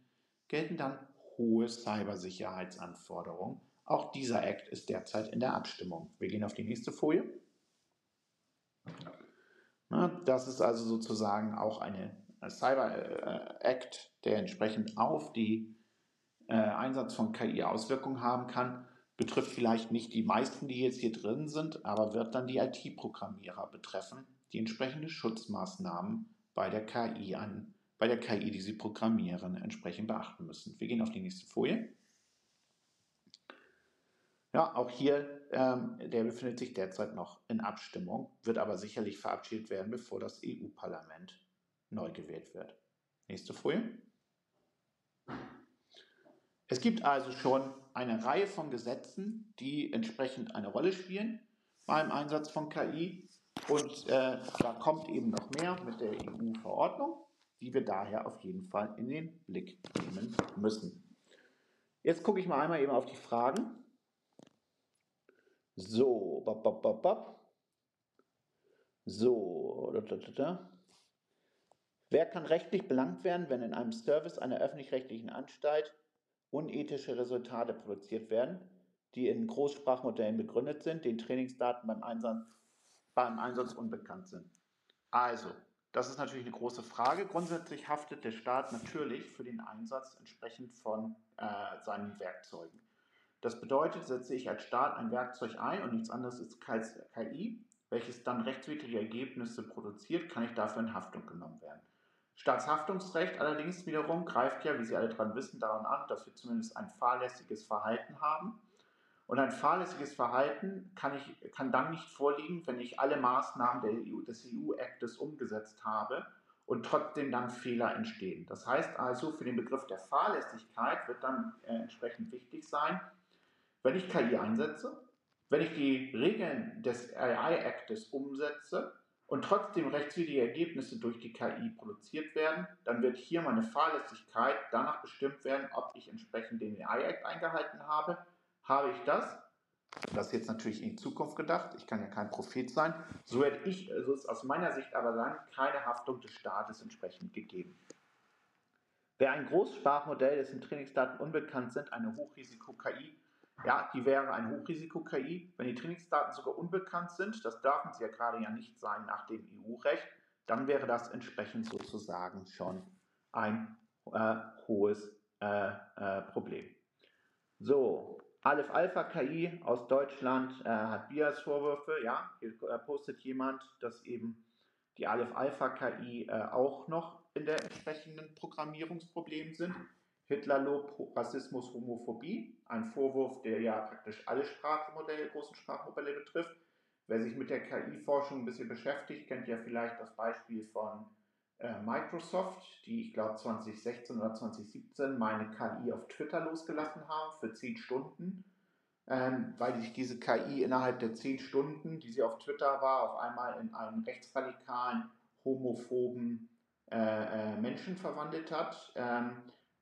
gelten dann hohe Cybersicherheitsanforderungen. Auch dieser Act ist derzeit in der Abstimmung. Wir gehen auf die nächste Folie. Das ist also sozusagen auch eine Cyber äh, Act, der entsprechend auf die äh, Einsatz von KI Auswirkungen haben kann, betrifft vielleicht nicht die meisten, die jetzt hier drin sind, aber wird dann die IT-Programmierer betreffen, die entsprechende Schutzmaßnahmen bei der KI an, bei der KI, die sie programmieren, entsprechend beachten müssen. Wir gehen auf die nächste Folie. Ja, auch hier, ähm, der befindet sich derzeit noch in Abstimmung, wird aber sicherlich verabschiedet werden, bevor das EU-Parlament neu gewählt wird. Nächste Folie. Es gibt also schon eine Reihe von Gesetzen, die entsprechend eine Rolle spielen beim Einsatz von KI. Und äh, da kommt eben noch mehr mit der EU-Verordnung, die wir daher auf jeden Fall in den Blick nehmen müssen. Jetzt gucke ich mal einmal eben auf die Fragen. So, bop, bop, bop, bop. So, da, da, da, da. Wer kann rechtlich belangt werden, wenn in einem Service einer öffentlich-rechtlichen Anstalt unethische Resultate produziert werden, die in Großsprachmodellen begründet sind, den Trainingsdaten beim Einsatz, beim Einsatz unbekannt sind? Also, das ist natürlich eine große Frage. Grundsätzlich haftet der Staat natürlich für den Einsatz entsprechend von äh, seinen Werkzeugen. Das bedeutet, setze ich als Staat ein Werkzeug ein und nichts anderes ist KI, welches dann rechtswidrige Ergebnisse produziert, kann ich dafür in Haftung genommen werden. Staatshaftungsrecht allerdings wiederum greift ja, wie Sie alle daran wissen, daran an, dass wir zumindest ein fahrlässiges Verhalten haben. Und ein fahrlässiges Verhalten kann, ich, kann dann nicht vorliegen, wenn ich alle Maßnahmen EU, des EU-Actes umgesetzt habe und trotzdem dann Fehler entstehen. Das heißt also, für den Begriff der Fahrlässigkeit wird dann äh, entsprechend wichtig sein, wenn ich KI einsetze, wenn ich die Regeln des AI-Actes umsetze und trotzdem rechtswidrige Ergebnisse durch die KI produziert werden, dann wird hier meine Fahrlässigkeit danach bestimmt werden, ob ich entsprechend den AI-Act eingehalten habe. Habe ich das, das ist jetzt natürlich in Zukunft gedacht, ich kann ja kein Prophet sein, so hätte ich, also ist aus meiner Sicht aber dann keine Haftung des Staates entsprechend gegeben. Wäre ein Großsprachmodell, dessen Trainingsdaten unbekannt sind, eine Hochrisiko-KI, ja, die wäre ein Hochrisiko-KI. Wenn die Trainingsdaten sogar unbekannt sind, das dürfen sie ja gerade ja nicht sein nach dem EU-Recht, dann wäre das entsprechend sozusagen schon ein äh, hohes äh, äh, Problem. So, Aleph Alpha KI aus Deutschland äh, hat Bias-Vorwürfe. Ja, hier äh, postet jemand, dass eben die Aleph Alpha KI äh, auch noch in der entsprechenden Programmierungsproblem sind. Hitlerlob, Rassismus, Homophobie, ein Vorwurf, der ja praktisch alle Sprachmodelle, großen Sprachmodelle betrifft. Wer sich mit der KI-Forschung ein bisschen beschäftigt, kennt ja vielleicht das Beispiel von äh, Microsoft, die ich glaube 2016 oder 2017 meine KI auf Twitter losgelassen haben für 10 Stunden, ähm, weil sich diese KI innerhalb der 10 Stunden, die sie auf Twitter war, auf einmal in einen rechtsradikalen, homophoben äh, äh, Menschen verwandelt hat. Ähm,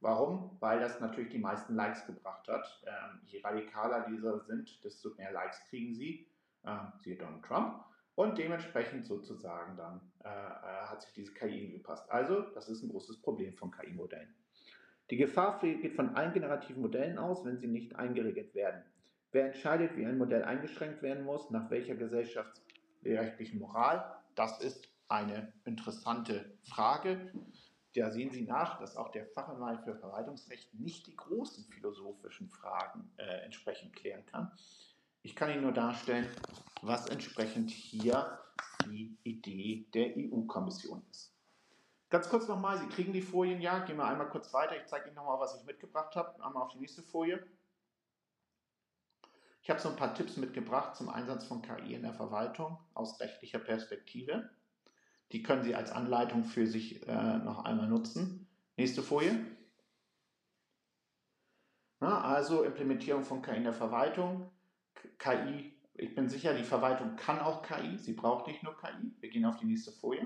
Warum? Weil das natürlich die meisten Likes gebracht hat. Ähm, je radikaler diese sind, desto mehr Likes kriegen sie, äh, siehe Donald Trump. Und dementsprechend sozusagen dann äh, äh hat sich diese KI angepasst. Also, das ist ein großes Problem von KI-Modellen. Die Gefahr geht von allen generativen Modellen aus, wenn sie nicht eingeregelt werden. Wer entscheidet, wie ein Modell eingeschränkt werden muss, nach welcher gesellschaftsrechtlichen Moral? Das ist eine interessante Frage da sehen Sie nach, dass auch der Fachanwalt für Verwaltungsrecht nicht die großen philosophischen Fragen äh, entsprechend klären kann. Ich kann Ihnen nur darstellen, was entsprechend hier die Idee der EU-Kommission ist. Ganz kurz nochmal, Sie kriegen die Folien ja, gehen wir einmal kurz weiter. Ich zeige Ihnen nochmal, was ich mitgebracht habe. Einmal auf die nächste Folie. Ich habe so ein paar Tipps mitgebracht zum Einsatz von KI in der Verwaltung aus rechtlicher Perspektive. Die können Sie als Anleitung für sich äh, noch einmal nutzen. Nächste Folie. Na, also Implementierung von KI in der Verwaltung. KI, ich bin sicher, die Verwaltung kann auch KI. Sie braucht nicht nur KI. Wir gehen auf die nächste Folie.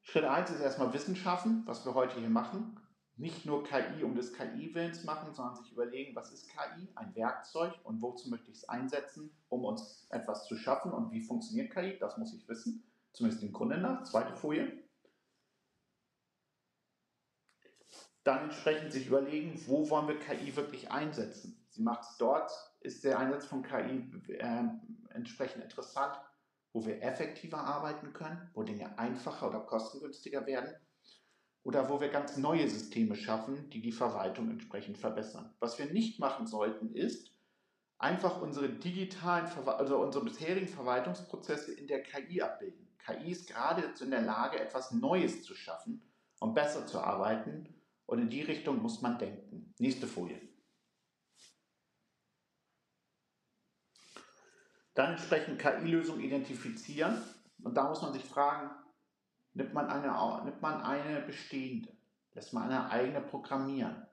Schritt 1 ist erstmal Wissenschaften, was wir heute hier machen nicht nur KI um des KI-Willens machen, sondern sich überlegen, was ist KI, ein Werkzeug und wozu möchte ich es einsetzen, um uns etwas zu schaffen und wie funktioniert KI, das muss ich wissen, zumindest im Grunde nach. Zweite Folie. Dann entsprechend sich überlegen, wo wollen wir KI wirklich einsetzen. Sie macht es dort, ist der Einsatz von KI äh, entsprechend interessant, wo wir effektiver arbeiten können, wo Dinge einfacher oder kostengünstiger werden oder wo wir ganz neue Systeme schaffen, die die Verwaltung entsprechend verbessern. Was wir nicht machen sollten, ist einfach unsere digitalen, also unsere bisherigen Verwaltungsprozesse in der KI abbilden. KI ist gerade jetzt in der Lage, etwas Neues zu schaffen und besser zu arbeiten. Und in die Richtung muss man denken. Nächste Folie. Dann entsprechend KI-Lösungen identifizieren. Und da muss man sich fragen, nimmt man eine, nimmt man eine bestehende, lässt man eine eigene programmieren.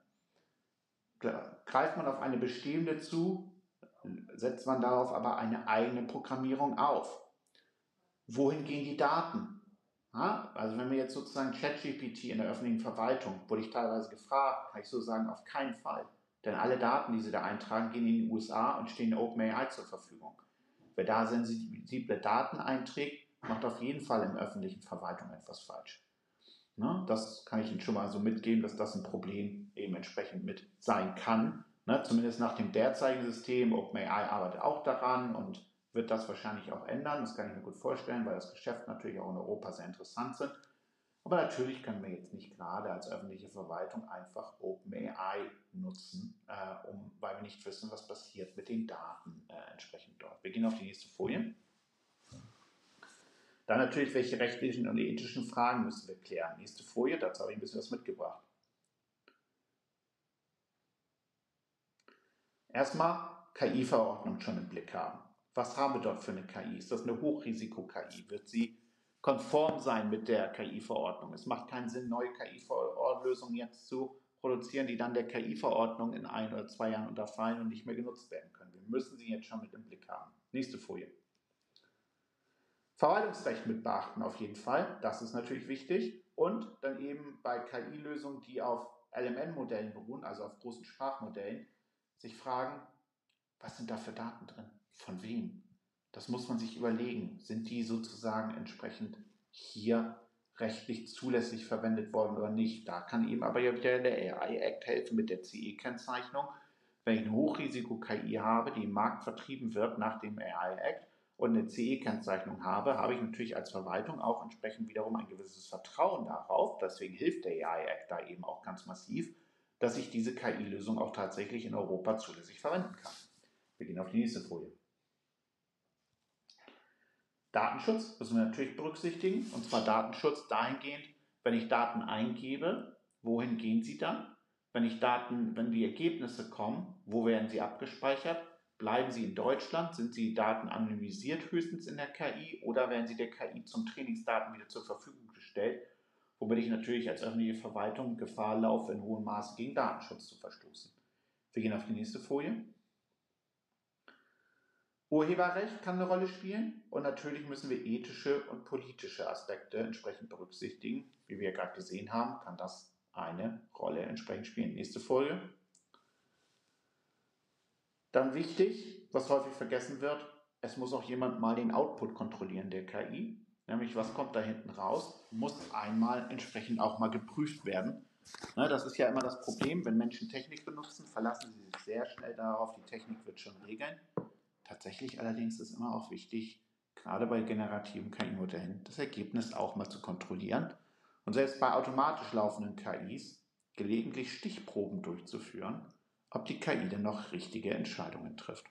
Greift man auf eine bestehende zu, setzt man darauf aber eine eigene Programmierung auf. Wohin gehen die Daten? Ja, also wenn wir jetzt sozusagen ChatGPT in der öffentlichen Verwaltung, wurde ich teilweise gefragt, kann ich so sagen, auf keinen Fall. Denn alle Daten, die Sie da eintragen, gehen in die USA und stehen OpenAI zur Verfügung. Wer da sensible Daten einträgt, macht auf jeden Fall in öffentlichen Verwaltung etwas falsch. Ne? Das kann ich Ihnen schon mal so mitgeben, dass das ein Problem eben entsprechend mit sein kann. Ne? Zumindest nach dem derzeitigen System. OpenAI arbeitet auch daran und wird das wahrscheinlich auch ändern. Das kann ich mir gut vorstellen, weil das Geschäft natürlich auch in Europa sehr interessant sind. Aber natürlich können wir jetzt nicht gerade als öffentliche Verwaltung einfach OpenAI nutzen, äh, um, weil wir nicht wissen, was passiert mit den Daten äh, entsprechend dort. Wir gehen auf die nächste Folie. Dann natürlich, welche rechtlichen und ethischen Fragen müssen wir klären. Nächste Folie, dazu habe ich ein bisschen was mitgebracht. Erstmal KI-Verordnung schon im Blick haben. Was haben wir dort für eine KI? Ist das eine Hochrisiko-KI? Wird sie konform sein mit der KI-Verordnung? Es macht keinen Sinn, neue KI-Lösungen jetzt zu produzieren, die dann der KI-Verordnung in ein oder zwei Jahren unterfallen und nicht mehr genutzt werden können. Wir müssen sie jetzt schon mit im Blick haben. Nächste Folie. Verwaltungsrecht mit beachten auf jeden Fall. Das ist natürlich wichtig. Und dann eben bei KI-Lösungen, die auf LMN-Modellen beruhen, also auf großen Sprachmodellen, sich fragen, was sind da für Daten drin? Von wem? Das muss man sich überlegen. Sind die sozusagen entsprechend hier rechtlich zulässig verwendet worden oder nicht? Da kann eben aber ja wieder der AI Act helfen mit der CE-Kennzeichnung. Wenn ich eine Hochrisiko-KI habe, die im Markt vertrieben wird nach dem AI Act, und eine CE-Kennzeichnung habe, habe ich natürlich als Verwaltung auch entsprechend wiederum ein gewisses Vertrauen darauf. Deswegen hilft der AI Act da eben auch ganz massiv, dass ich diese KI-Lösung auch tatsächlich in Europa zulässig verwenden kann. Wir gehen auf die nächste Folie. Datenschutz müssen wir natürlich berücksichtigen, und zwar Datenschutz dahingehend, wenn ich Daten eingebe, wohin gehen sie dann? Wenn ich Daten, wenn die Ergebnisse kommen, wo werden sie abgespeichert? Bleiben sie in Deutschland? Sind die Daten anonymisiert höchstens in der KI oder werden sie der KI zum Trainingsdaten wieder zur Verfügung gestellt? Womit ich natürlich als öffentliche Verwaltung Gefahr laufe, in hohem Maße gegen Datenschutz zu verstoßen. Wir gehen auf die nächste Folie. Urheberrecht kann eine Rolle spielen und natürlich müssen wir ethische und politische Aspekte entsprechend berücksichtigen. Wie wir gerade gesehen haben, kann das eine Rolle entsprechend spielen. Nächste Folie. Dann wichtig, was häufig vergessen wird, es muss auch jemand mal den Output kontrollieren der KI. Nämlich, was kommt da hinten raus, muss einmal entsprechend auch mal geprüft werden. Ne, das ist ja immer das Problem, wenn Menschen Technik benutzen, verlassen sie sich sehr schnell darauf, die Technik wird schon regeln. Tatsächlich allerdings ist immer auch wichtig, gerade bei generativen KI-Modellen, das Ergebnis auch mal zu kontrollieren und selbst bei automatisch laufenden KIs gelegentlich Stichproben durchzuführen, ob die KI denn noch richtige Entscheidungen trifft.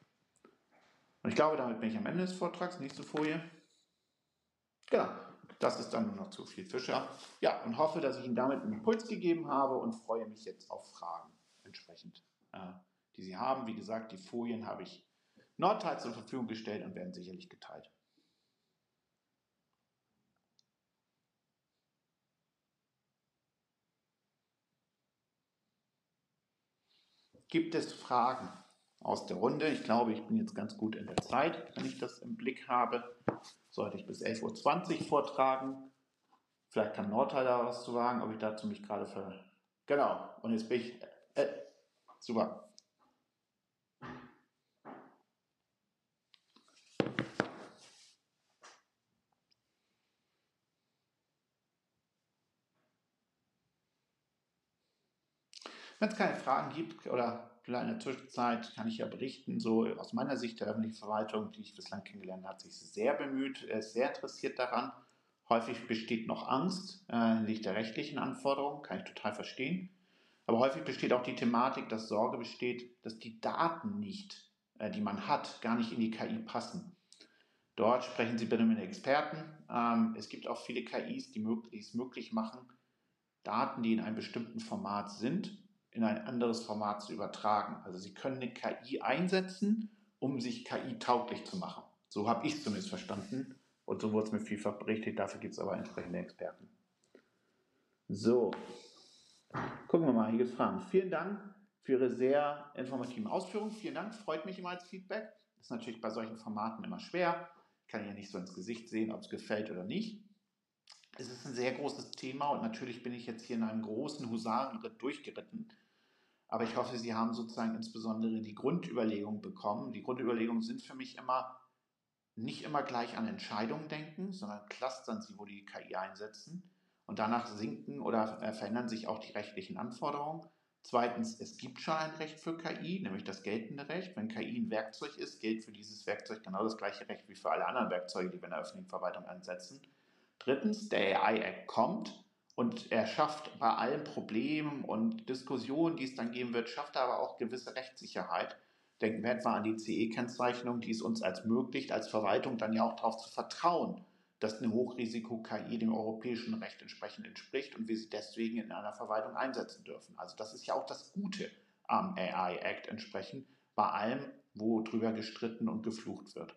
Und ich glaube, damit bin ich am Ende des Vortrags. Nächste Folie. Genau, das ist dann nur noch zu viel Fischer. Ja, und hoffe, dass ich Ihnen damit einen Impuls gegeben habe und freue mich jetzt auf Fragen entsprechend, äh, die Sie haben. Wie gesagt, die Folien habe ich Nordteil zur Verfügung gestellt und werden sicherlich geteilt. Gibt es Fragen aus der Runde? Ich glaube, ich bin jetzt ganz gut in der Zeit, wenn ich das im Blick habe. Sollte ich bis 11.20 Uhr vortragen. Vielleicht kann Nordteil da was zu sagen, ob ich dazu mich gerade ver... Genau, und jetzt bin ich... Äh, super. Wenn es keine Fragen gibt oder in der Zwischenzeit kann ich ja berichten, so aus meiner Sicht der öffentlichen Verwaltung, die ich bislang kennengelernt habe, hat sich sehr bemüht, ist sehr interessiert daran. Häufig besteht noch Angst äh, hinsichtlich der rechtlichen Anforderungen, kann ich total verstehen. Aber häufig besteht auch die Thematik, dass Sorge besteht, dass die Daten nicht, äh, die man hat, gar nicht in die KI passen. Dort sprechen Sie bitte mit den Experten. Ähm, es gibt auch viele KIs, die es möglich machen, Daten, die in einem bestimmten Format sind, in ein anderes Format zu übertragen. Also Sie können eine KI einsetzen, um sich KI-tauglich zu machen. So habe ich es zumindest verstanden und so wurde es mir vielfach berichtet. Dafür gibt es aber entsprechende Experten. So, gucken wir mal, hier gibt es Fragen. Vielen Dank für Ihre sehr informativen Ausführungen. Vielen Dank, freut mich immer als Feedback. Ist natürlich bei solchen Formaten immer schwer. Ich kann ja nicht so ins Gesicht sehen, ob es gefällt oder nicht. Es ist ein sehr großes Thema und natürlich bin ich jetzt hier in einem großen Husarenritt durchgeritten. Aber ich hoffe, Sie haben sozusagen insbesondere die Grundüberlegung bekommen. Die Grundüberlegungen sind für mich immer nicht immer gleich an Entscheidungen denken, sondern clustern Sie, wo die KI einsetzen. Und danach sinken oder äh, verändern sich auch die rechtlichen Anforderungen. Zweitens, es gibt schon ein Recht für KI, nämlich das geltende Recht. Wenn KI ein Werkzeug ist, gilt für dieses Werkzeug genau das gleiche Recht wie für alle anderen Werkzeuge, die wir in der öffentlichen Verwaltung einsetzen. Drittens, der AI Act kommt und er schafft bei allen Problemen und Diskussionen, die es dann geben wird, schafft er aber auch gewisse Rechtssicherheit. Denken wir etwa an die CE-Kennzeichnung, die es uns als möglich, als Verwaltung dann ja auch darauf zu vertrauen, dass eine Hochrisiko-KI dem europäischen Recht entsprechend entspricht und wir sie deswegen in einer Verwaltung einsetzen dürfen. Also das ist ja auch das Gute am AI Act entsprechend, bei allem, wo drüber gestritten und geflucht wird.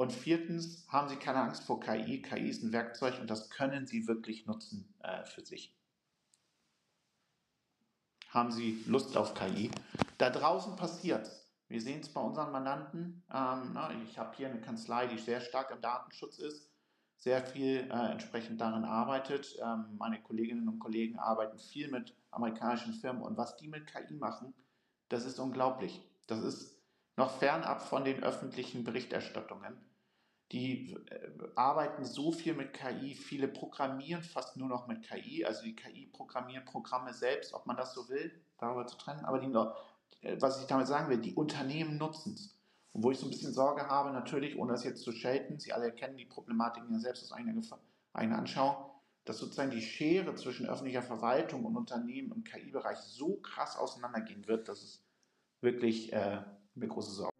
Und viertens, haben Sie keine Angst vor KI. KI ist ein Werkzeug und das können Sie wirklich nutzen äh, für sich. Haben Sie Lust auf KI? Da draußen passiert Wir sehen es bei unseren Mandanten. Ähm, na, ich habe hier eine Kanzlei, die sehr stark im Datenschutz ist, sehr viel äh, entsprechend darin arbeitet. Ähm, meine Kolleginnen und Kollegen arbeiten viel mit amerikanischen Firmen und was die mit KI machen, das ist unglaublich. Das ist noch fernab von den öffentlichen Berichterstattungen. Die äh, arbeiten so viel mit KI, viele programmieren fast nur noch mit KI, also die KI programmieren Programme selbst, ob man das so will, darüber zu trennen. Aber die, äh, was ich damit sagen will, die Unternehmen nutzen es. Und wo ich so ein bisschen Sorge habe, natürlich, ohne das jetzt zu schelten, Sie alle kennen die Problematiken ja selbst aus eigener, eigener Anschauung, dass sozusagen die Schere zwischen öffentlicher Verwaltung und Unternehmen im KI-Bereich so krass auseinandergehen wird, dass es wirklich äh, eine große Sorge.